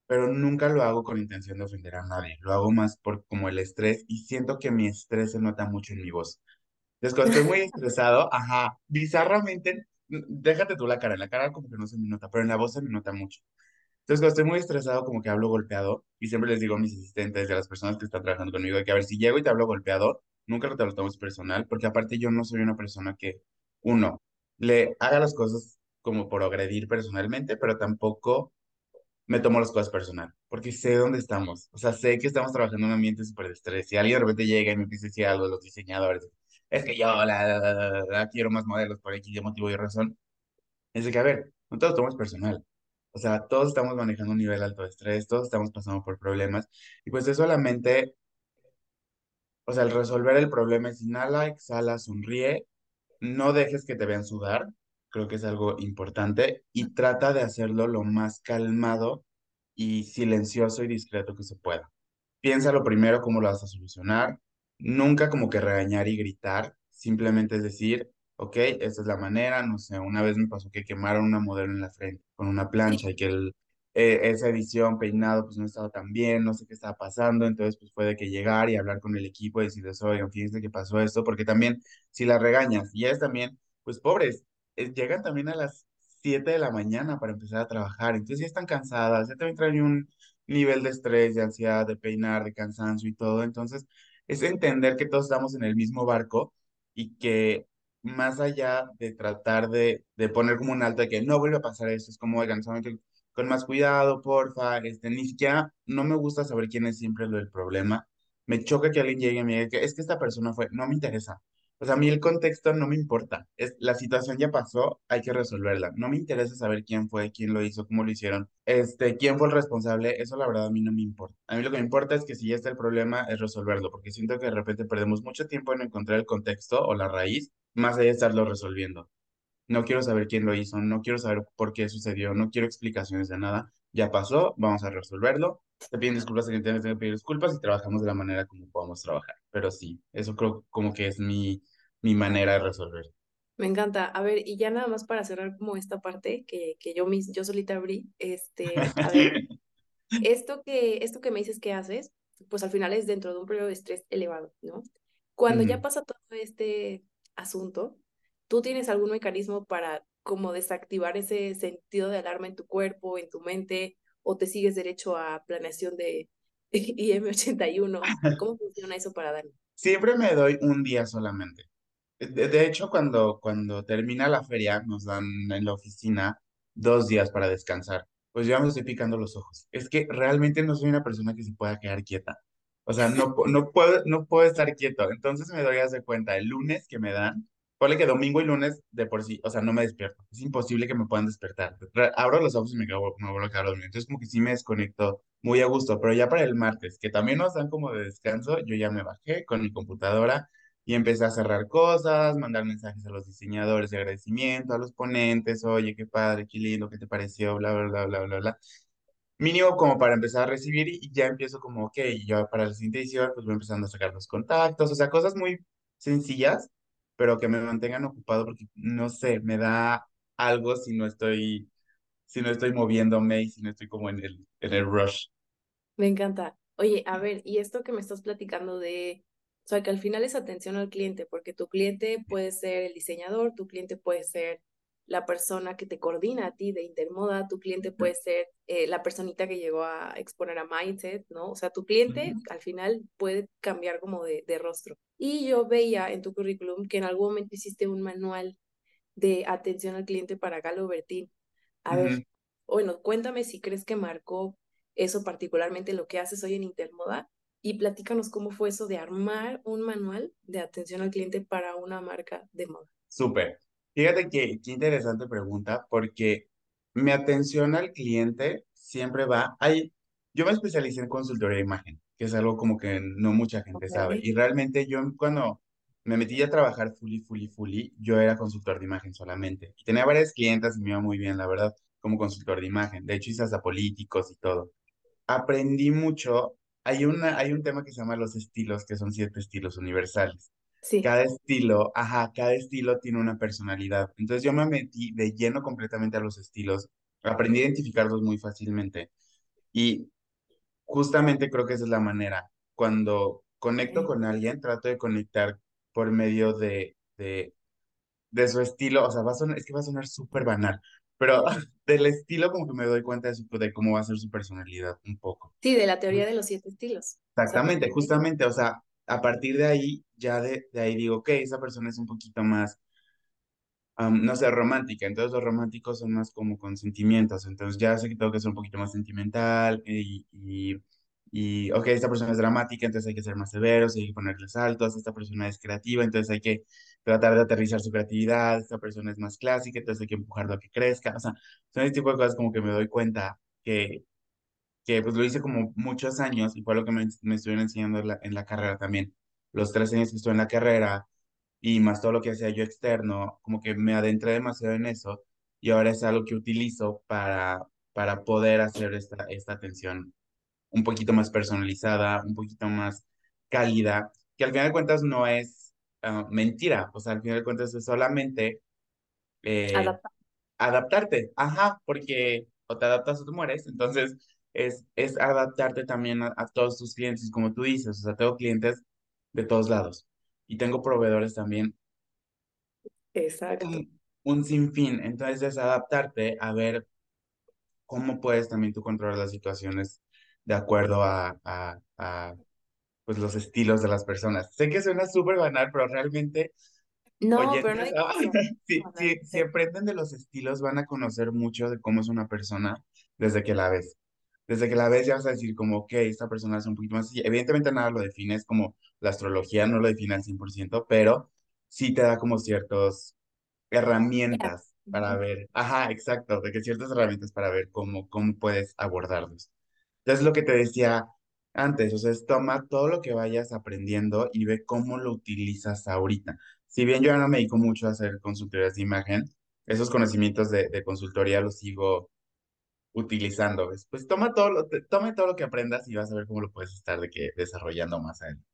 pero nunca lo hago con intención de ofender a nadie. Lo hago más por como el estrés y siento que mi estrés se nota mucho en mi voz. Entonces, cuando estoy muy estresado, ajá, bizarramente, déjate tú la cara, en la cara como que no se me nota, pero en la voz se me nota mucho. Entonces, cuando estoy muy estresado, como que hablo golpeado y siempre les digo a mis asistentes y a las personas que están trabajando conmigo que, a ver, si llego y te hablo golpeado, nunca te lo tomes personal, porque aparte yo no soy una persona que, uno, le haga las cosas como por agredir personalmente, pero tampoco me tomo las cosas personal, porque sé dónde estamos. O sea, sé que estamos trabajando en un ambiente súper de. Si alguien de repente llega y me dice si algo de los diseñadores, es que yo la, quiero más modelos por X motivo y razón. Es de que, a ver, no te lo tomes personal. O sea, todos estamos manejando un nivel alto de estrés, todos estamos pasando por problemas. Y pues es solamente, o sea, el resolver el problema es inhala, exhala, sonríe, no dejes que te vean sudar, creo que es algo importante, y trata de hacerlo lo más calmado y silencioso y discreto que se pueda. Piensa lo primero cómo lo vas a solucionar, nunca como que regañar y gritar, simplemente es decir, ok, esta es la manera, no sé, una vez me pasó que quemaron una modelo en la frente con una plancha y que el, eh, esa edición, peinado, pues no estaba tan bien, no sé qué estaba pasando, entonces pues puede que llegar y hablar con el equipo y decirles, oigan, fíjense que pasó esto, porque también si las regañas y es también, pues pobres, llegan también a las 7 de la mañana para empezar a trabajar, entonces ya están cansadas, ya también traen un nivel de estrés, de ansiedad, de peinar, de cansancio y todo, entonces es entender que todos estamos en el mismo barco y que más allá de tratar de, de poner como un alto de que no vuelve a pasar eso, es como, oigan, solamente con más cuidado, porfa, este, ni siquiera, no me gusta saber quién es siempre lo del problema, me choca que alguien llegue y me diga que es que esta persona fue, no me interesa, o sea, a mí el contexto no me importa. Es, la situación ya pasó, hay que resolverla. No me interesa saber quién fue, quién lo hizo, cómo lo hicieron, este, quién fue el responsable. Eso la verdad a mí no me importa. A mí lo que me importa es que si ya está el problema, es resolverlo, porque siento que de repente perdemos mucho tiempo en encontrar el contexto o la raíz, más allá de estarlo resolviendo. No quiero saber quién lo hizo, no quiero saber por qué sucedió, no quiero explicaciones de nada. Ya pasó, vamos a resolverlo. Te piden disculpas quien tenga que pedir disculpas y trabajamos de la manera como podamos trabajar. Pero sí, eso creo como que es mi, mi manera de resolver. Me encanta. A ver, y ya nada más para cerrar como esta parte que, que yo, mis, yo solita abrí, este, a ver, esto que, esto que me dices que haces, pues al final es dentro de un periodo de estrés elevado, ¿no? Cuando ya pasa todo este asunto, ¿tú tienes algún mecanismo para como desactivar ese sentido de alarma en tu cuerpo, en tu mente, o te sigues derecho a planeación de IM81? ¿Cómo funciona eso para Dani? Siempre me doy un día solamente. De, de hecho, cuando, cuando termina la feria, nos dan en la oficina dos días para descansar. Pues yo me estoy picando los ojos. Es que realmente no soy una persona que se pueda quedar quieta. O sea, no, no puedo, no puedo estar quieto. Entonces me doy hacer cuenta, el lunes que me dan, ponle que domingo y lunes de por sí, o sea, no me despierto. Es imposible que me puedan despertar. Abro los ojos y me, quedo- me vuelvo a quedar. Entonces como que sí me desconecto muy a gusto. Pero ya para el martes, que también nos dan como de descanso, yo ya me bajé con mi computadora y empecé a cerrar cosas, mandar mensajes a los diseñadores de agradecimiento, a los ponentes, oye, qué padre, qué lindo, qué te pareció, bla, bla, bla, bla, bla, bla. Mínimo como para empezar a recibir y ya empiezo como, ok, yo para la siguiente edición pues voy empezando a sacar los contactos, o sea, cosas muy sencillas, pero que me mantengan ocupado porque, no sé, me da algo si no estoy, si no estoy moviéndome y si no estoy como en el, en el rush. Me encanta. Oye, a ver, y esto que me estás platicando de, o sea, que al final es atención al cliente, porque tu cliente puede ser el diseñador, tu cliente puede ser la persona que te coordina a ti de Intermoda, tu cliente puede ser eh, la personita que llegó a exponer a Mindset, ¿no? O sea, tu cliente al final puede cambiar como de, de rostro. Y yo veía en tu currículum que en algún momento hiciste un manual de atención al cliente para Galo Bertín. A ver, bueno, cuéntame si crees que marcó eso particularmente lo que haces hoy en Intermoda y platícanos cómo fue eso de armar un manual de atención al cliente para una marca de moda. Súper. Fíjate que qué interesante pregunta, porque mi atención al cliente siempre va. Hay, yo me especialicé en consultoría de imagen, que es algo como que no mucha gente Ok. sabe. Y realmente yo cuando me metí a trabajar fully, fully, fully, yo era consultor de imagen solamente. Y tenía varias clientas y me iba muy bien, la verdad, como consultor de imagen. De hecho, hice hasta políticos y todo. Aprendí mucho. Hay una, hay un tema que se llama los estilos, que son siete estilos universales Sí, cada estilo, ajá, cada estilo tiene una personalidad. Entonces yo me metí de lleno completamente a los estilos, aprendí a identificarlos muy fácilmente y justamente creo que esa es la manera. Cuando conecto ok. con alguien, trato de conectar por medio de, de, de su estilo, o sea, va a sonar, es que va a sonar súper banal, pero del estilo como que me doy cuenta de, su- de cómo va a ser su personalidad un poco. Sí, de la teoría de los siete estilos. Exactamente, justamente, o sea, a partir de ahí, ya de, de ahí digo, ok, esa persona es un poquito más am, no sé, romántica. Entonces los románticos son más como con sentimientos. Entonces ya sé que tengo que ser un poquito más sentimental y, y, y, ok, esta persona es dramática, entonces hay que ser más severos, hay que ponerle saltos. Esta persona es creativa, entonces hay que tratar de aterrizar su creatividad. Esta persona es más clásica, entonces hay que empujarlo a que crezca. O sea, son ese tipo de cosas como que me doy cuenta que, que pues lo hice como muchos años y fue lo que me, me estuvieron enseñando en la, en la carrera también. Los tres años que estuve en la carrera y más todo lo que hacía yo externo, como que me adentré demasiado en eso y ahora es algo que utilizo para, para poder hacer esta, esta atención un poquito más personalizada, un poquito más cálida, que al final de cuentas no es ah, mentira, o sea, al final de cuentas es solamente eh, Adaptar. adaptarte, ajá, porque o te adaptas o te mueres, entonces es, es adaptarte también a, a todos tus clientes, como tú dices, o sea, tengo clientes de todos lados y tengo proveedores también Exacto. un, un sinfín. Entonces es adaptarte a ver cómo puedes también tú controlar las situaciones de acuerdo a, a, a, pues los estilos de las personas. Sé que suena súper banal, pero realmente No, pero no oyentes, digas ah, eso. si, si, si aprenden de los estilos, van a conocer mucho de cómo es una persona desde que la ves. Desde que la ves ya vas a decir como, ok, esta persona es un poquito más así. Evidentemente nada lo define, es como la astrología no lo define al 100%, pero sí te da como ciertos Ya. herramientas para ver, ajá, exacto, de que ciertas herramientas para ver cómo, cómo puedes abordarlos. Entonces, lo que te decía antes, o sea, es toma todo lo que vayas aprendiendo y ve cómo lo utilizas ahorita. Si bien yo ya no me dedico mucho a hacer consultorías de imagen, esos conocimientos de, de consultoría los sigo utilizando. ¿ves? Pues toma todo lo, toma todo lo que aprendas y vas a ver cómo lo puedes estar de que desarrollando más adelante.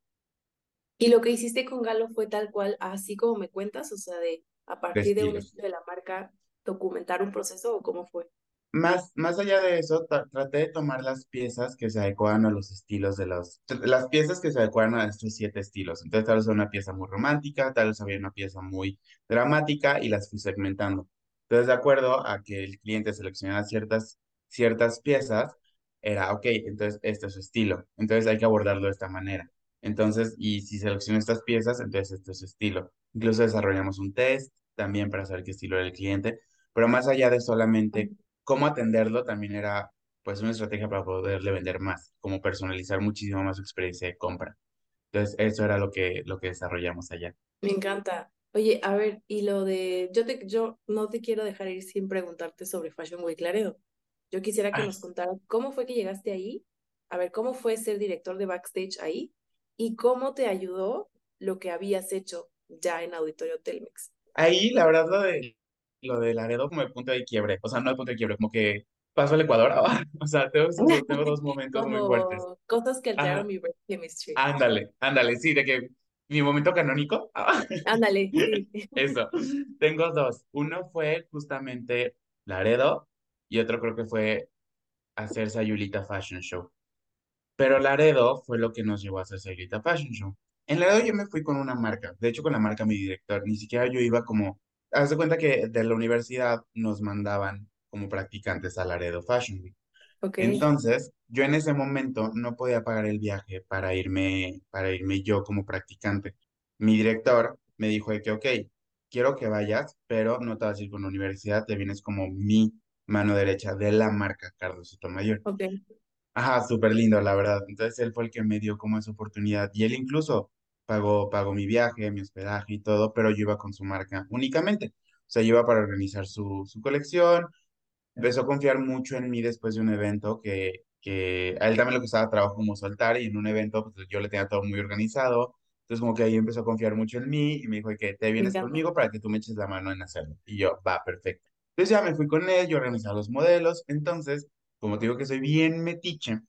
Y lo que hiciste con Galo fue tal cual, así como me cuentas, o sea, de a partir de un estilo de la marca, documentar un proceso o cómo fue. Más, más allá de eso, tra- traté de tomar las piezas que se adecuaban a los estilos de los, las piezas que se adecuaban a estos siete estilos. Entonces, tal vez una pieza muy romántica, tal vez había una pieza muy dramática y las fui segmentando. Entonces, de acuerdo a que el cliente seleccionara ciertas, ciertas piezas, era, ok, entonces este es su estilo. Entonces, hay que abordarlo de esta manera. Entonces, y si selecciono estas piezas, entonces este es su estilo. Incluso desarrollamos un test también para saber qué estilo era el cliente. Pero más allá de solamente cómo atenderlo también era pues una estrategia para poderle vender más, como personalizar muchísimo más su experiencia de compra. Entonces, eso era lo que, lo que desarrollamos allá. Me encanta. Oye, a ver, y lo de, yo te, yo no te quiero dejar ir sin preguntarte sobre Fashion Week Laredo. Yo quisiera que Ay, nos contaras cómo fue que llegaste ahí, a ver, cómo fue ser director de backstage ahí y cómo te ayudó lo que habías hecho ya en Auditorio Telmex. Ahí, la verdad, lo de, lo de Laredo como el punto de quiebre, o sea, no el punto de quiebre, como que paso al Ecuador, o sea, tengo, tengo dos momentos muy fuertes. Como cosas que alteraron mi chemistry. ándale, ándale, sí, de que mi momento canónico, Ándale, sí. eso, tengo dos. Uno fue justamente Laredo y otro creo que fue hacer Sayulita Fashion Show. Pero Laredo fue lo que nos llevó a hacer Sayulita Fashion Show. En Laredo yo me fui con una marca, de hecho con la marca mi director, ni siquiera yo iba como, haz de cuenta que de la universidad nos mandaban como practicantes a Laredo Fashion Week. Ok, Entonces, yo en ese momento no podía pagar el viaje para irme, para irme yo como practicante. Mi director me dijo de que, ok, quiero que vayas, pero no te vas a ir con la universidad, te vienes como mi mano derecha de la marca Carlos Sotomayor. ok, Ajá, súper lindo, la verdad. Entonces él fue el que me dio como esa oportunidad y él incluso pagó, pagó mi viaje, mi hospedaje y todo, pero yo iba con su marca únicamente. O sea, yo iba para organizar su, su colección. Empezó a confiar mucho en mí después de un evento que, que a él también le costaba trabajo como soltar y en un evento pues yo le tenía todo muy organizado. Entonces como que ahí empezó a confiar mucho en mí y me dijo que te vienes conmigo para que tú me eches la mano en hacerlo. Y yo, va, perfecto. Entonces ya me fui con él, yo organizaba los modelos. Entonces, como te digo que soy bien metiche,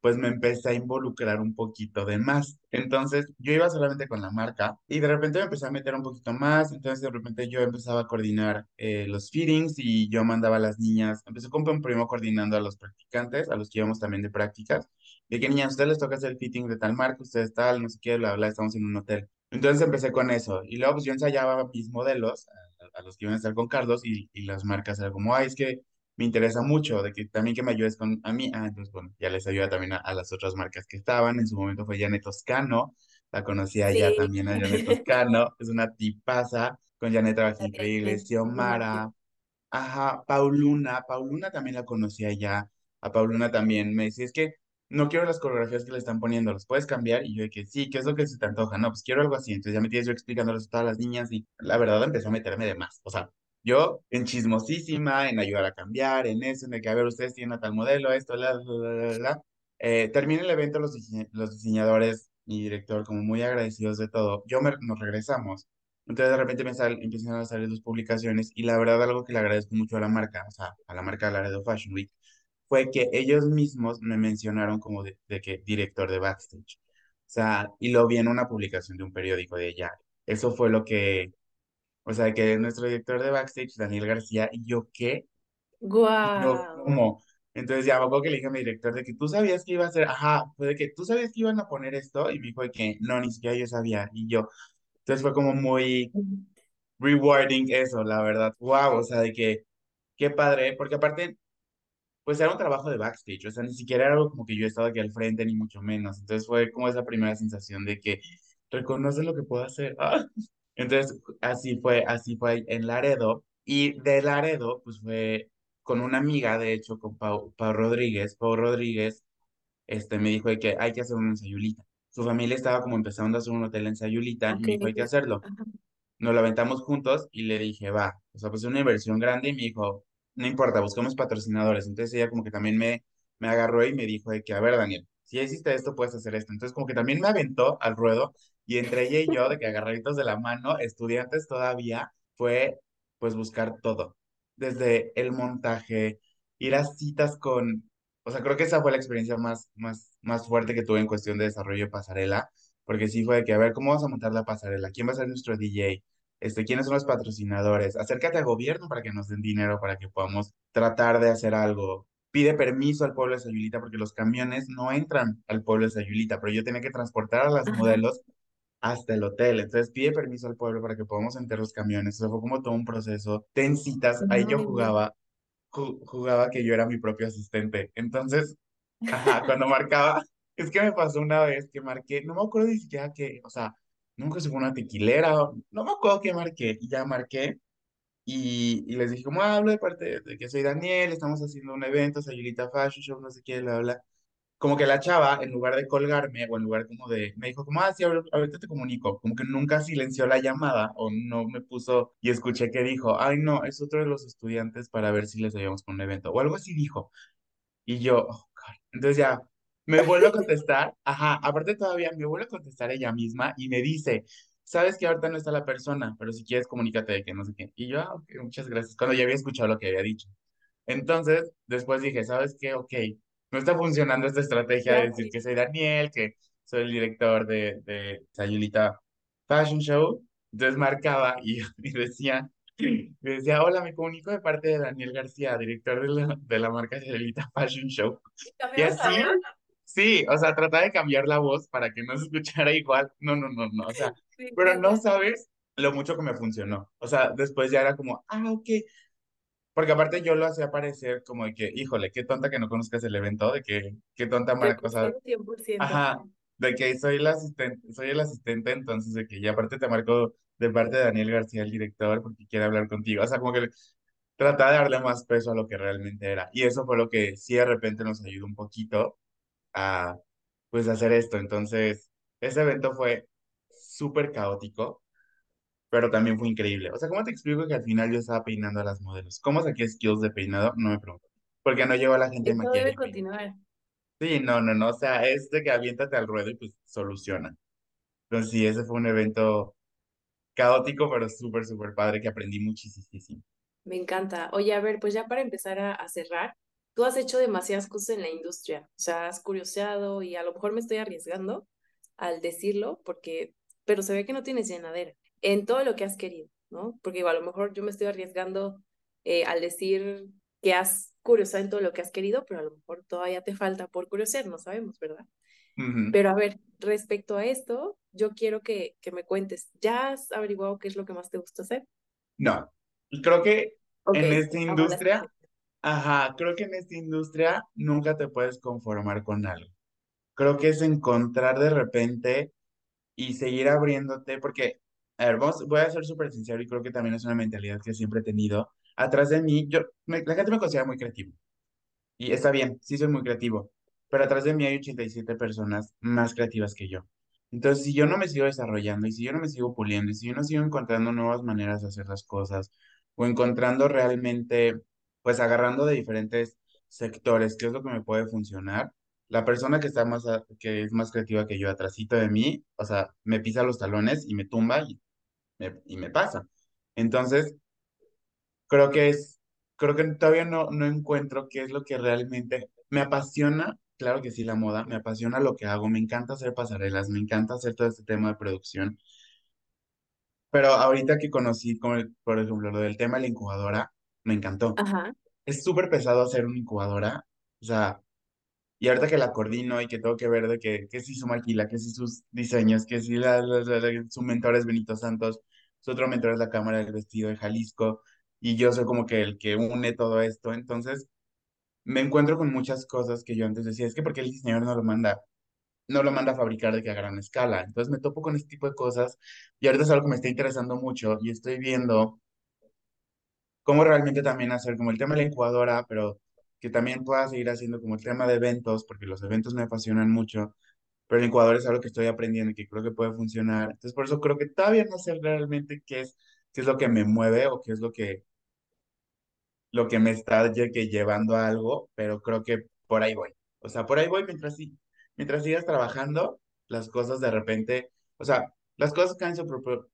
pues me empecé a involucrar un poquito de más. Entonces, yo iba solamente con la marca y de repente me empecé a meter un poquito más. Entonces, de repente yo empezaba a coordinar eh, los fittings y yo mandaba a las niñas. Empecé con un primo coordinando a los practicantes, a los que íbamos también de prácticas. De que niñas, ustedes les toca hacer el fitting de tal marca, ustedes tal, no sé qué, bla, bla, estamos en un hotel. Entonces empecé con eso. Y luego, pues yo ensayaba mis modelos a, los que iban a estar con Carlos y, y las marcas eran como, ay, es que me interesa mucho, de que también que me ayudes con a mí. Ah, entonces, bueno, ya les ayuda también a, a las otras marcas que estaban. En su momento fue Janet Toscano, la conocía ya Sí, también a Janet Toscano, es una tipaza, con Janet trabajé la increíble. Xiomara, ajá, Pauluna, Pauluna también la conocía ya, a Pauluna también, me decía, es que no quiero las coreografías que le están poniendo, ¿las puedes cambiar? Y yo de que sí, ¿qué es lo que se te antoja? No, pues quiero algo así, entonces ya me tienes yo explicándoles a todas las niñas y la verdad empezó a meterme de más, o sea, yo, en chismosísima, en ayudar a cambiar, en eso, en de que, a ver, ustedes tienen a tal modelo, esto, la, la, la, la. Eh, termina el evento, los, los diseñadores y director, como muy agradecidos de todo. Yo nos regresamos. Entonces, de repente me sal, empiezan a salir dos publicaciones y la verdad, algo que le agradezco mucho a la marca, o sea, a la marca Laredo Fashion Week, fue que ellos mismos me mencionaron como de, de que director de backstage. O sea, y lo vi en una publicación de un periódico de ella. Eso fue lo que o sea, que nuestro director de backstage, Daniel García, y yo, ¿qué? Guau. ¿cómo? Entonces ya acuerdo que le dije a mi director de que tú sabías que iba a ser, ajá, fue de que tú sabías que iban a poner esto, y me dijo de que no, ni siquiera yo sabía, y yo, entonces fue como muy rewarding eso, la verdad, wow, o sea, de que, qué padre, porque aparte pues era un trabajo de backstage, o sea, ni siquiera era algo como que yo estaba aquí al frente, ni mucho menos. Entonces fue como esa primera sensación de que reconoce lo que puedo hacer. ¡Ah! Entonces, así fue, así fue en Laredo. Y de Laredo, pues fue con una amiga, de hecho, con Pau, Pau Rodríguez. Pau Rodríguez, este, me dijo que hay que hacer una ensayulita. Su familia estaba como empezando a hacer un hotel en Sayulita y Ok. me dijo hay que hacerlo Ajá. nos lo aventamos juntos y le dije, va, o sea, pues es una inversión grande y me dijo, no importa, buscamos patrocinadores. Entonces ella como que también me, me agarró y me dijo de que, a ver, Daniel, si ya hiciste esto, puedes hacer esto. Entonces como que también me aventó al ruedo y entre ella y yo, de que agarraditos de la mano, estudiantes todavía, fue pues buscar todo, desde el montaje, ir a citas con, o sea, creo que esa fue la experiencia más, más, más fuerte que tuve en cuestión de desarrollo de pasarela, porque sí fue de que, a ver, ¿cómo vamos a montar la pasarela? ¿Quién va a ser nuestro DJ? Este, quiénes son los patrocinadores, acércate al gobierno para que nos den dinero para que podamos tratar de hacer algo. Pide permiso al pueblo de Sayulita porque los camiones no entran al pueblo de Sayulita, pero yo tenía que transportar a las Ajá. modelos hasta el hotel. Entonces pide permiso al pueblo para que podamos entrar los camiones. Eso fue como todo un proceso. Ten citas, ahí yo jugaba, ju- jugaba que yo era mi propio asistente. Entonces, ajá, cuando marcaba, es que me pasó una vez que marqué, no me acuerdo ni siquiera que, o sea, nunca se fue una tequilera, no me acuerdo qué marqué, y ya marqué. Y, y les dije, como "Ah, hablo de parte de, que soy Daniel, estamos haciendo un evento, Sayulita Fashion Show, no sé qué, bla, bla como que la chava, en lugar de colgarme, o en lugar como de, me dijo como, ah, sí, ahor- ahorita te comunico, como que nunca silenció la llamada, o no me puso, y escuché que dijo, ay, no, es otro de los estudiantes para ver si les ayudamos con un evento, o algo así dijo, y yo, oh, God. Entonces ya, me vuelve a contestar, ajá, aparte todavía me vuelve a contestar ella misma, y me dice, sabes que ahorita no está la persona, pero si quieres comunícate de que no sé qué, y yo, ah, ok, muchas gracias, cuando ya había escuchado lo que había dicho. Entonces, después dije, ¿sabes qué? Ok, no está funcionando esta estrategia de decir que soy Daniel, que soy el director de, de Sayulita Fashion Show. Entonces marcaba y, y decía, y decía, hola, me comunico de parte de Daniel García, director de la, de la marca Sayulita Fashion Show. Y ¿Cambiabas la así? Sí, o sea, trataba de cambiar la voz para que no se escuchara igual. No, no, no, no, o sea, Me pero no sabes lo mucho que me funcionó. O sea, después ya era como, ah, ok, porque aparte yo lo hacía parecer como de que, híjole, qué tonta que no conozcas el evento, de que, qué tonta marca, o sea, funcionó 100%. ajá, de que soy el asistente, soy el asistente, entonces de que, y aparte te marco de parte de Daniel García, el director, porque quiere hablar contigo, o sea, como que trataba de darle más peso a lo que realmente era, y eso fue lo que sí de repente nos ayudó un poquito a, pues, hacer esto, entonces, ese evento fue súper caótico, pero también fue increíble. O sea, ¿cómo te explico que al final yo estaba peinando a las modelos? ¿Cómo saqué skills de peinado? No me pregunto. Porque no llegó la gente maquillaje debe continuar. Sí, no, no, no. O sea, es de que aviéntate al ruedo y pues soluciona. Entonces, sí, ese fue un evento caótico, pero súper, súper padre que aprendí muchísimo. Me encanta. Oye, a ver, pues ya para empezar a, a cerrar, tú has hecho demasiadas cosas en la industria, o sea, has curioseado y a lo mejor me estoy arriesgando al decirlo, porque, pero se ve que no tienes llenadera en todo lo que has querido, ¿no? Porque igual, a lo mejor yo me estoy arriesgando eh, al decir que has curioseado en todo lo que has querido, pero a lo mejor todavía te falta por curiosear, no sabemos, ¿verdad? Pero a ver, respecto a esto, yo quiero que, que me cuentes, ¿ya has averiguado qué es lo que más te gusta hacer? No. Creo que en esta industria. Ajá, creo que en esta industria nunca te puedes conformar con algo. Creo que es encontrar de repente y seguir abriéndote, porque, a ver, vamos, voy a ser súper sincero y creo que también es una mentalidad que siempre he tenido. Atrás de mí, yo, me- la gente me considera muy creativo y está bien, sí soy muy creativo, pero atrás de mí hay 87 personas más creativas que yo. Entonces, si yo no me sigo desarrollando y si yo no me sigo puliendo y si yo no sigo encontrando nuevas maneras de hacer las cosas o encontrando realmente, pues agarrando de diferentes sectores, qué es lo que me puede funcionar, la persona que está más, que es más creativa que yo atrásito de mí, o sea, me pisa los talones y me tumba y me, y me pasa. Entonces, Creo que es, creo que todavía no, no encuentro qué es lo que realmente me apasiona. Claro que sí, la moda, me apasiona lo que hago, me encanta hacer pasarelas, me encanta hacer todo este tema de producción, pero ahorita que conocí, como el- por ejemplo, lo del tema de la incubadora, me encantó. Ajá. Es súper pesado hacer una incubadora, o sea, y ahorita que la coordino y que tengo que ver de que, que si su maquila, que si sus diseños, que si la, la- la- su mentor es Benito Santos, su otro mentor es la Cámara del Vestido de Jalisco, y yo soy como que el que une todo esto, entonces me encuentro con muchas cosas que yo antes decía, es que porque el diseñador no lo manda, no lo manda a fabricar de que a gran escala, entonces me topo con este tipo de cosas, y ahorita es algo que me está interesando mucho, y estoy viendo cómo realmente también hacer como el tema de la incubadora, pero que también pueda seguir haciendo como el tema de eventos, porque los eventos me apasionan mucho, pero el incubador es algo que estoy aprendiendo y que creo que puede funcionar. Entonces, por eso creo que todavía no sé realmente qué es, qué es lo que me mueve o qué es lo que, lo que me está que llevando a algo, pero creo que por ahí voy. O sea, por ahí voy mientras, sí- mientras sigas trabajando, las cosas de repente, o sea, las cosas caen su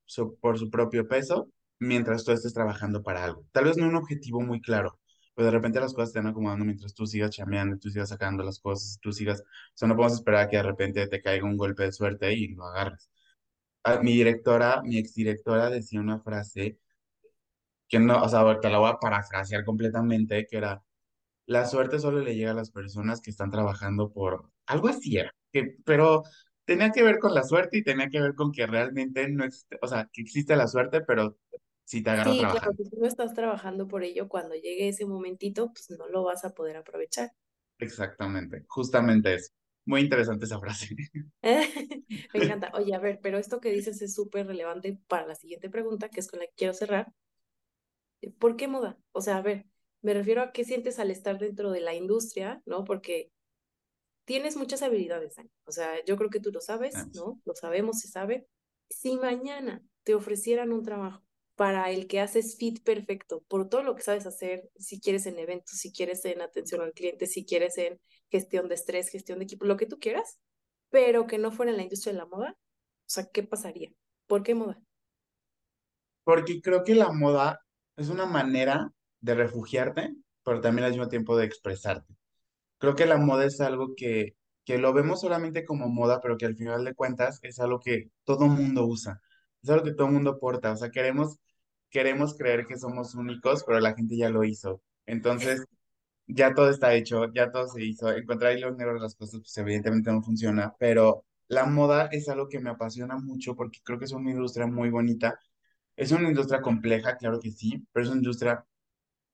su- por su propio peso mientras tú estés trabajando para algo. Tal vez no un objetivo muy claro, pero de repente las cosas te van acomodando mientras tú sigas chameando, tú sigas sacando las cosas, tú sigas, o sea, no podemos esperar a que de repente te caiga un golpe de suerte y lo agarres. mi directora, mi exdirectora decía una frase que no, o sea, te la voy a parafrasear completamente, que era, la suerte solo le llega a las personas que están trabajando por algo así era, que, pero tenía que ver con la suerte y tenía que ver con que realmente no existe, o sea, que existe la suerte, pero si te agarra Sí, claro, trabajando. si no estás trabajando por ello, cuando llegue ese momentito, pues no lo vas a poder aprovechar. Exactamente, justamente eso. Muy interesante esa frase. Me encanta. Oye, a ver, pero esto que dices es súper relevante para la siguiente pregunta, que es con la que quiero cerrar. ¿Por qué moda? O sea, a ver, me refiero a qué sientes al estar dentro de la industria, ¿no? Porque tienes muchas habilidades, Dani. O sea, yo creo que tú lo sabes, ¿no? Lo sabemos, se sabe. Si mañana te ofrecieran un trabajo para el que haces fit perfecto, por todo lo que sabes hacer, si quieres en eventos, si quieres en atención al cliente, si quieres en gestión de estrés, gestión de equipo, lo que tú quieras, pero que no fuera en la industria de la moda, o sea, ¿qué pasaría? ¿Por qué moda? Porque creo que la moda es una manera de refugiarte, pero también al mismo tiempo de expresarte. Creo que la moda es algo que, que lo vemos solamente como moda, pero que al final de cuentas es algo que todo mundo usa, es algo que todo mundo porta. O sea, queremos, queremos creer que somos únicos, pero la gente ya lo hizo. Entonces, ya todo está hecho, ya todo se hizo. Encontrar hilos negros de las cosas, pues evidentemente no funciona, pero la moda es algo que me apasiona mucho porque creo que es una industria muy bonita. Es una industria compleja, claro que sí, pero es una industria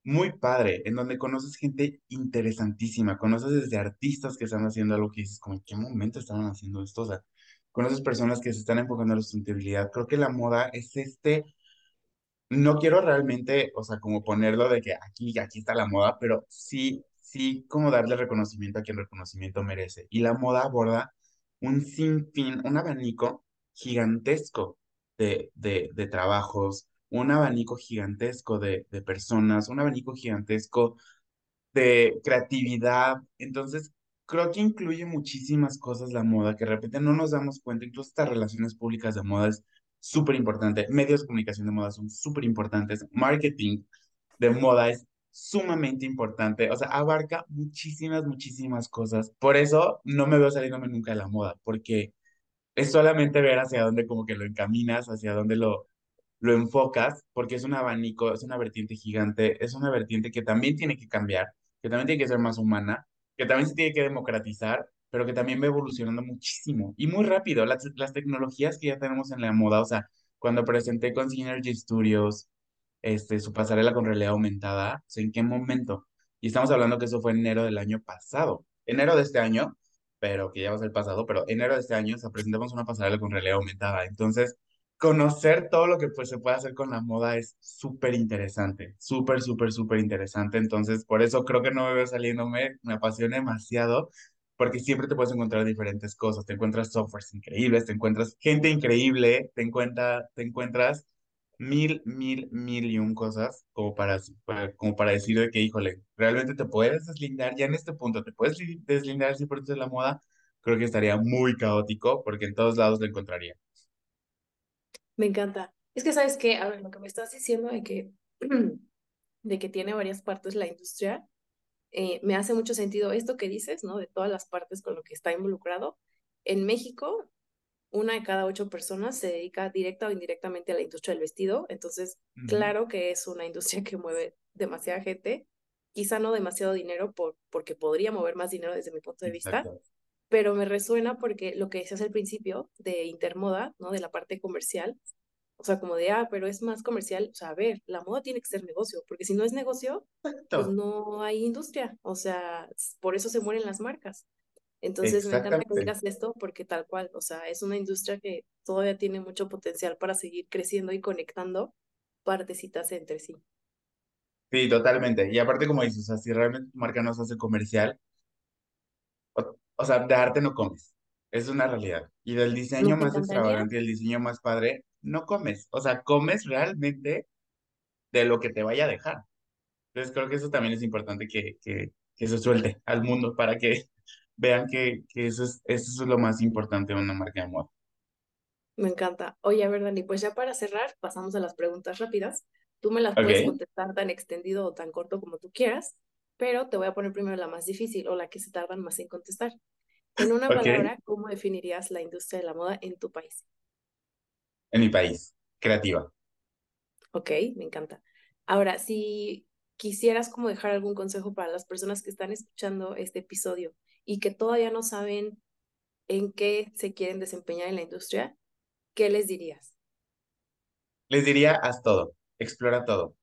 muy padre, en donde conoces gente interesantísima, conoces desde artistas que están haciendo algo que dices, como, ¿en qué momento estaban haciendo esto? O sea, conoces personas que se están enfocando en la sustentabilidad. Creo que la moda es este, no quiero realmente, o sea, como ponerlo de que aquí, aquí está la moda, pero sí, sí, como darle reconocimiento a quien reconocimiento merece. Y la moda aborda un sinfín, un abanico gigantesco de, de, de trabajos, un abanico gigantesco de, de personas, un abanico gigantesco de creatividad. Entonces, creo que incluye muchísimas cosas la moda que de repente no nos damos cuenta. Incluso estas relaciones públicas de moda es súper importante. Medios de comunicación de moda son súper importantes. Marketing de moda es sumamente importante. O sea, abarca muchísimas, muchísimas cosas. Por eso no me veo saliéndome nunca de la moda, porque es solamente ver hacia dónde como que lo encaminas, hacia dónde lo, lo enfocas, porque es un abanico, es una vertiente gigante, es una vertiente que también tiene que cambiar, que también tiene que ser más humana, que también se tiene que democratizar, pero que también va evolucionando muchísimo y muy rápido. Las, las tecnologías que ya tenemos en la moda, o sea, cuando presenté con Synergy Studios, este, su pasarela con realidad aumentada, o sea, ¿en qué momento? Y estamos hablando que eso fue enero del año pasado, enero de este año, pero que ya va a ser pasado, pero enero de este año, o sea, presentamos una pasarela con realidad aumentada. Entonces, conocer todo lo que pues, se puede hacer con la moda es súper interesante, súper, súper, súper interesante. Entonces, por eso creo que no me veo saliéndome, me apasiona demasiado, porque siempre te puedes encontrar diferentes cosas. Te encuentras softwares increíbles, te encuentras gente increíble, te, encuentra, te encuentras mil, mil, mil y un cosas como para, para- como para decir de que, híjole, realmente te puedes deslindar ya en este punto, te puedes li- deslindar si por de la moda, creo que estaría muy caótico porque en todos lados lo encontraría. Me encanta. Es que, ¿sabes qué? A ver, lo que me estás diciendo de que, de que tiene varias partes la industria, eh, me hace mucho sentido esto que dices, ¿no? De todas las partes con lo que está involucrado. En México, una de cada ocho personas se dedica directa o indirectamente a la industria del vestido, entonces, claro que es una industria que mueve demasiada gente, quizá no demasiado dinero por, porque podría mover más dinero desde mi punto de vista, Exacto, pero me resuena porque lo que decías al principio de Intermoda, ¿no? De la parte comercial, o sea, como de, ah, pero es más comercial, o sea, a ver, la moda tiene que ser negocio, porque si no es negocio, pues exacto, no hay industria, o sea, por eso se mueren las marcas. Entonces, me encanta que digas esto porque tal cual, o sea, es una industria que todavía tiene mucho potencial para seguir creciendo y conectando partecitas entre sí. Sí, totalmente. Y aparte, como dices, o sea, si realmente tu marca no se hace comercial, o, sea, de arte no comes. Es una realidad. Y del diseño más extravagante y el diseño más padre, no comes. O sea, comes realmente de lo que te vaya a dejar. Entonces creo que eso también es importante que, que, que se suelte al mundo para que vean que, que eso es, eso es lo más importante de una marca de moda. me encanta. Oye, a ver, Dani, pues ya para cerrar, pasamos a las preguntas rápidas. Tú me las puedes Ok, contestar tan extendido o tan corto como tú quieras, pero te voy a poner primero la más difícil o la que se tardan más en contestar. En una palabra, ¿cómo definirías la industria de la moda en tu país? en mi país, creativa. Ok, me encanta. Ahora, si quisieras como dejar algún consejo para las personas que están escuchando este episodio y que todavía no saben en qué se quieren desempeñar en la industria, ¿qué les dirías? Les diría, haz todo, explora todo,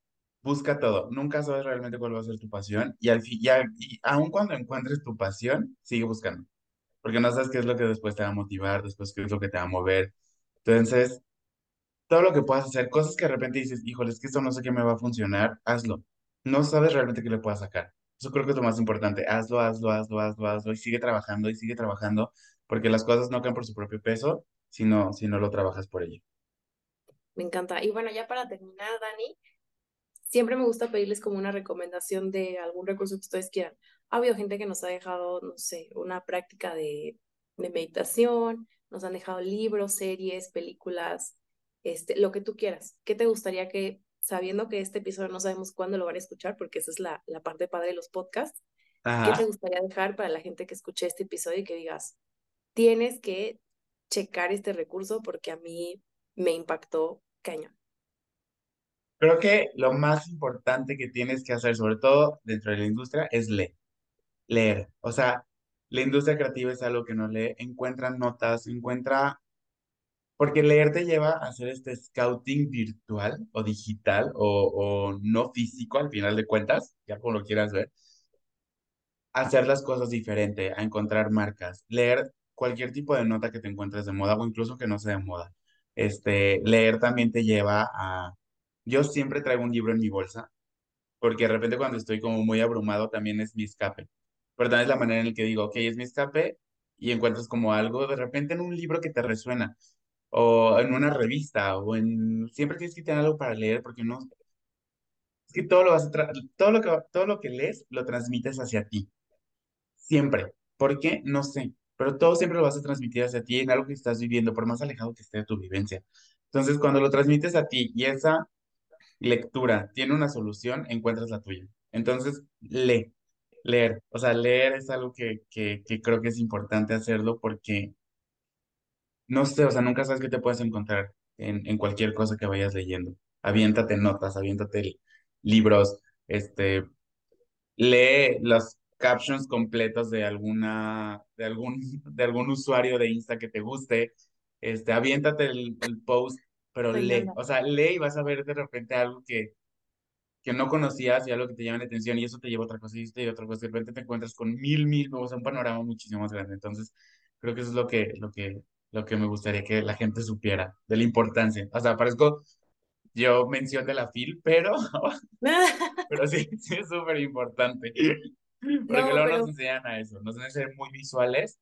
busca todo. Nunca sabes realmente cuál va a ser tu pasión y, al fin, y, y aun cuando encuentres tu pasión, sigue buscando, porque no sabes qué es lo que después te va a motivar, después qué es lo que te va a mover. Entonces, todo lo que puedas hacer, cosas que de repente dices, híjole, es que esto no sé qué me va a funcionar, hazlo. No sabes realmente qué le puedas sacar. Eso creo que es lo más importante. Hazlo, hazlo, hazlo, hazlo, hazlo y sigue trabajando y sigue trabajando, porque las cosas no caen por su propio peso, sino si no lo trabajas por ello. Me encanta. Y bueno, ya para terminar, Dani, siempre me gusta pedirles como una recomendación de algún recurso que ustedes quieran. Ha habido gente que nos ha dejado, no sé, una práctica de, de meditación, nos han dejado libros, series, películas, este, lo que tú quieras. ¿Qué te gustaría que, sabiendo que este episodio no sabemos cuándo lo van a escuchar, porque esa es la, la parte padre de los podcasts, ¿qué te gustaría dejar para la gente que escuche este episodio y que digas, tienes que checar este recurso porque a mí me impactó cañón? Creo que lo más importante que tienes que hacer, sobre todo dentro de la industria, es leer. Leer. O sea, la industria creativa es algo que no lee, encuentra notas, encuentra porque leer te lleva a hacer este scouting virtual o digital o, no físico al final de cuentas, ya como lo quieras ver, hacer las cosas diferente, a encontrar marcas, leer cualquier tipo de nota que te encuentres de moda o incluso que no sea de moda. Este, leer también te lleva a... Yo siempre traigo un libro en mi bolsa, porque de repente cuando estoy como muy abrumado también es mi escape. Pero también es la manera en la que digo, ok, es mi escape y encuentras como algo de repente en un libro que te resuena o en una revista, o en... Siempre tienes que tener algo para leer, porque no... Es que todo lo, vas todo lo que, todo lo que lees lo transmites hacia ti. Siempre. ¿Por qué? No sé. Pero todo siempre lo vas a transmitir hacia ti en algo que estás viviendo, por más alejado que esté de tu vivencia. Entonces, cuando lo transmites a ti y esa lectura tiene una solución, encuentras la tuya. Entonces, lee, leer. O sea, leer es algo que, que, que creo que es importante hacerlo porque no sé, o sea, nunca sabes qué te puedes encontrar en, en cualquier cosa que vayas leyendo. Aviéntate notas, aviéntate libros, este, lee los captions completos de alguna, de algún, de algún usuario de Insta que te guste, este, aviéntate el, el post, pero lee, o sea, lee y vas a ver de repente algo que, que no conocías y algo que te llama la atención y eso te lleva a otra cosa y te otra cosa, de repente te encuentras con mil, mil, o sea, un panorama muchísimo más grande. Entonces, creo que eso es lo que, lo que, lo que me gustaría que la gente supiera de la importancia. O sea, parezco yo mención de la FIL, pero, pero sí, sí es súper importante. Porque luego nos enseñan a eso, nos enseñan a ser muy visuales,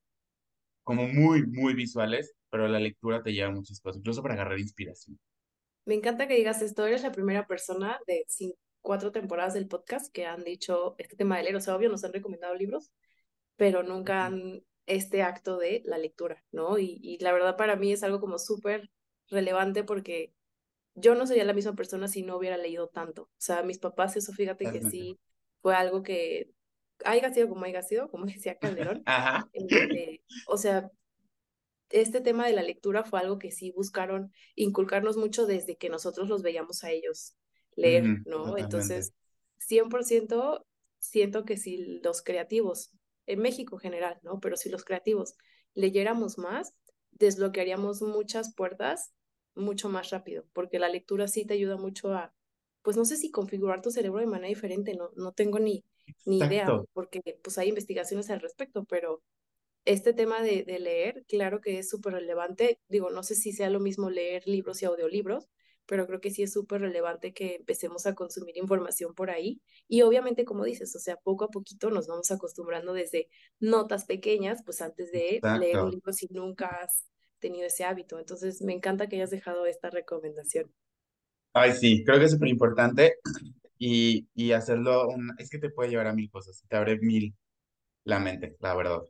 como muy, muy visuales, pero la lectura te lleva a muchas cosas, incluso para agarrar inspiración. Me encanta que digas esto, eres la primera persona de cuatro temporadas del podcast que han dicho este tema de leer, o sea, obvio nos han recomendado libros, pero nunca han este acto de la lectura, ¿no? Y, y la verdad para mí es algo como súper relevante porque yo no sería la misma persona si no hubiera leído tanto. O sea, mis papás, eso fíjate que sí fue algo que haya sido como haya sido, como decía Calderón. Ajá. Este, o sea, este tema de la lectura fue algo que sí buscaron inculcarnos mucho desde que nosotros los veíamos a ellos leer, ¿no? Entonces, 100% siento que si los creativos en México en general, ¿no? Pero si los creativos leyéramos más, desbloquearíamos muchas puertas mucho más rápido, porque la lectura sí te ayuda mucho a, pues no sé si configurar tu cerebro de manera diferente, no, no tengo ni, ni idea, porque pues hay investigaciones al respecto, pero este tema de, de leer, claro que es súper relevante, digo, no sé si sea lo mismo leer libros y audiolibros, pero creo que sí es súper relevante que empecemos a consumir información por ahí. Y obviamente, como dices, o sea, poco a poquito nos vamos acostumbrando desde notas pequeñas, pues antes de leer un libro si nunca has tenido ese hábito. Entonces, me encanta que hayas dejado esta recomendación. Ay, sí, creo que es súper importante y, y hacerlo, es que te puede llevar a mil cosas, te abre mil la mente, la verdad.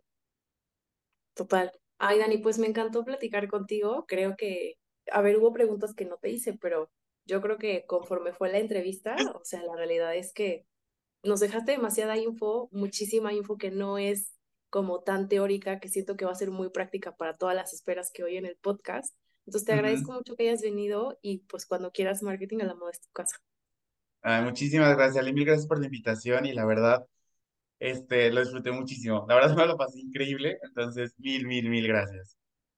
Total. Ay, Dani, pues me encantó platicar contigo. Creo que a ver, hubo preguntas que no te hice, pero yo creo que conforme fue la entrevista, o sea, la realidad es que nos dejaste demasiada info, muchísima info que no es como tan teórica, que siento que va a ser muy práctica para todas las esperas que en el podcast. Entonces te agradezco mucho que hayas venido y pues cuando quieras marketing a la moda es tu casa. Muchísimas gracias, Ali. Mil gracias por la invitación y la verdad, este, lo disfruté muchísimo. La verdad me lo pasé increíble, entonces mil, mil, mil gracias.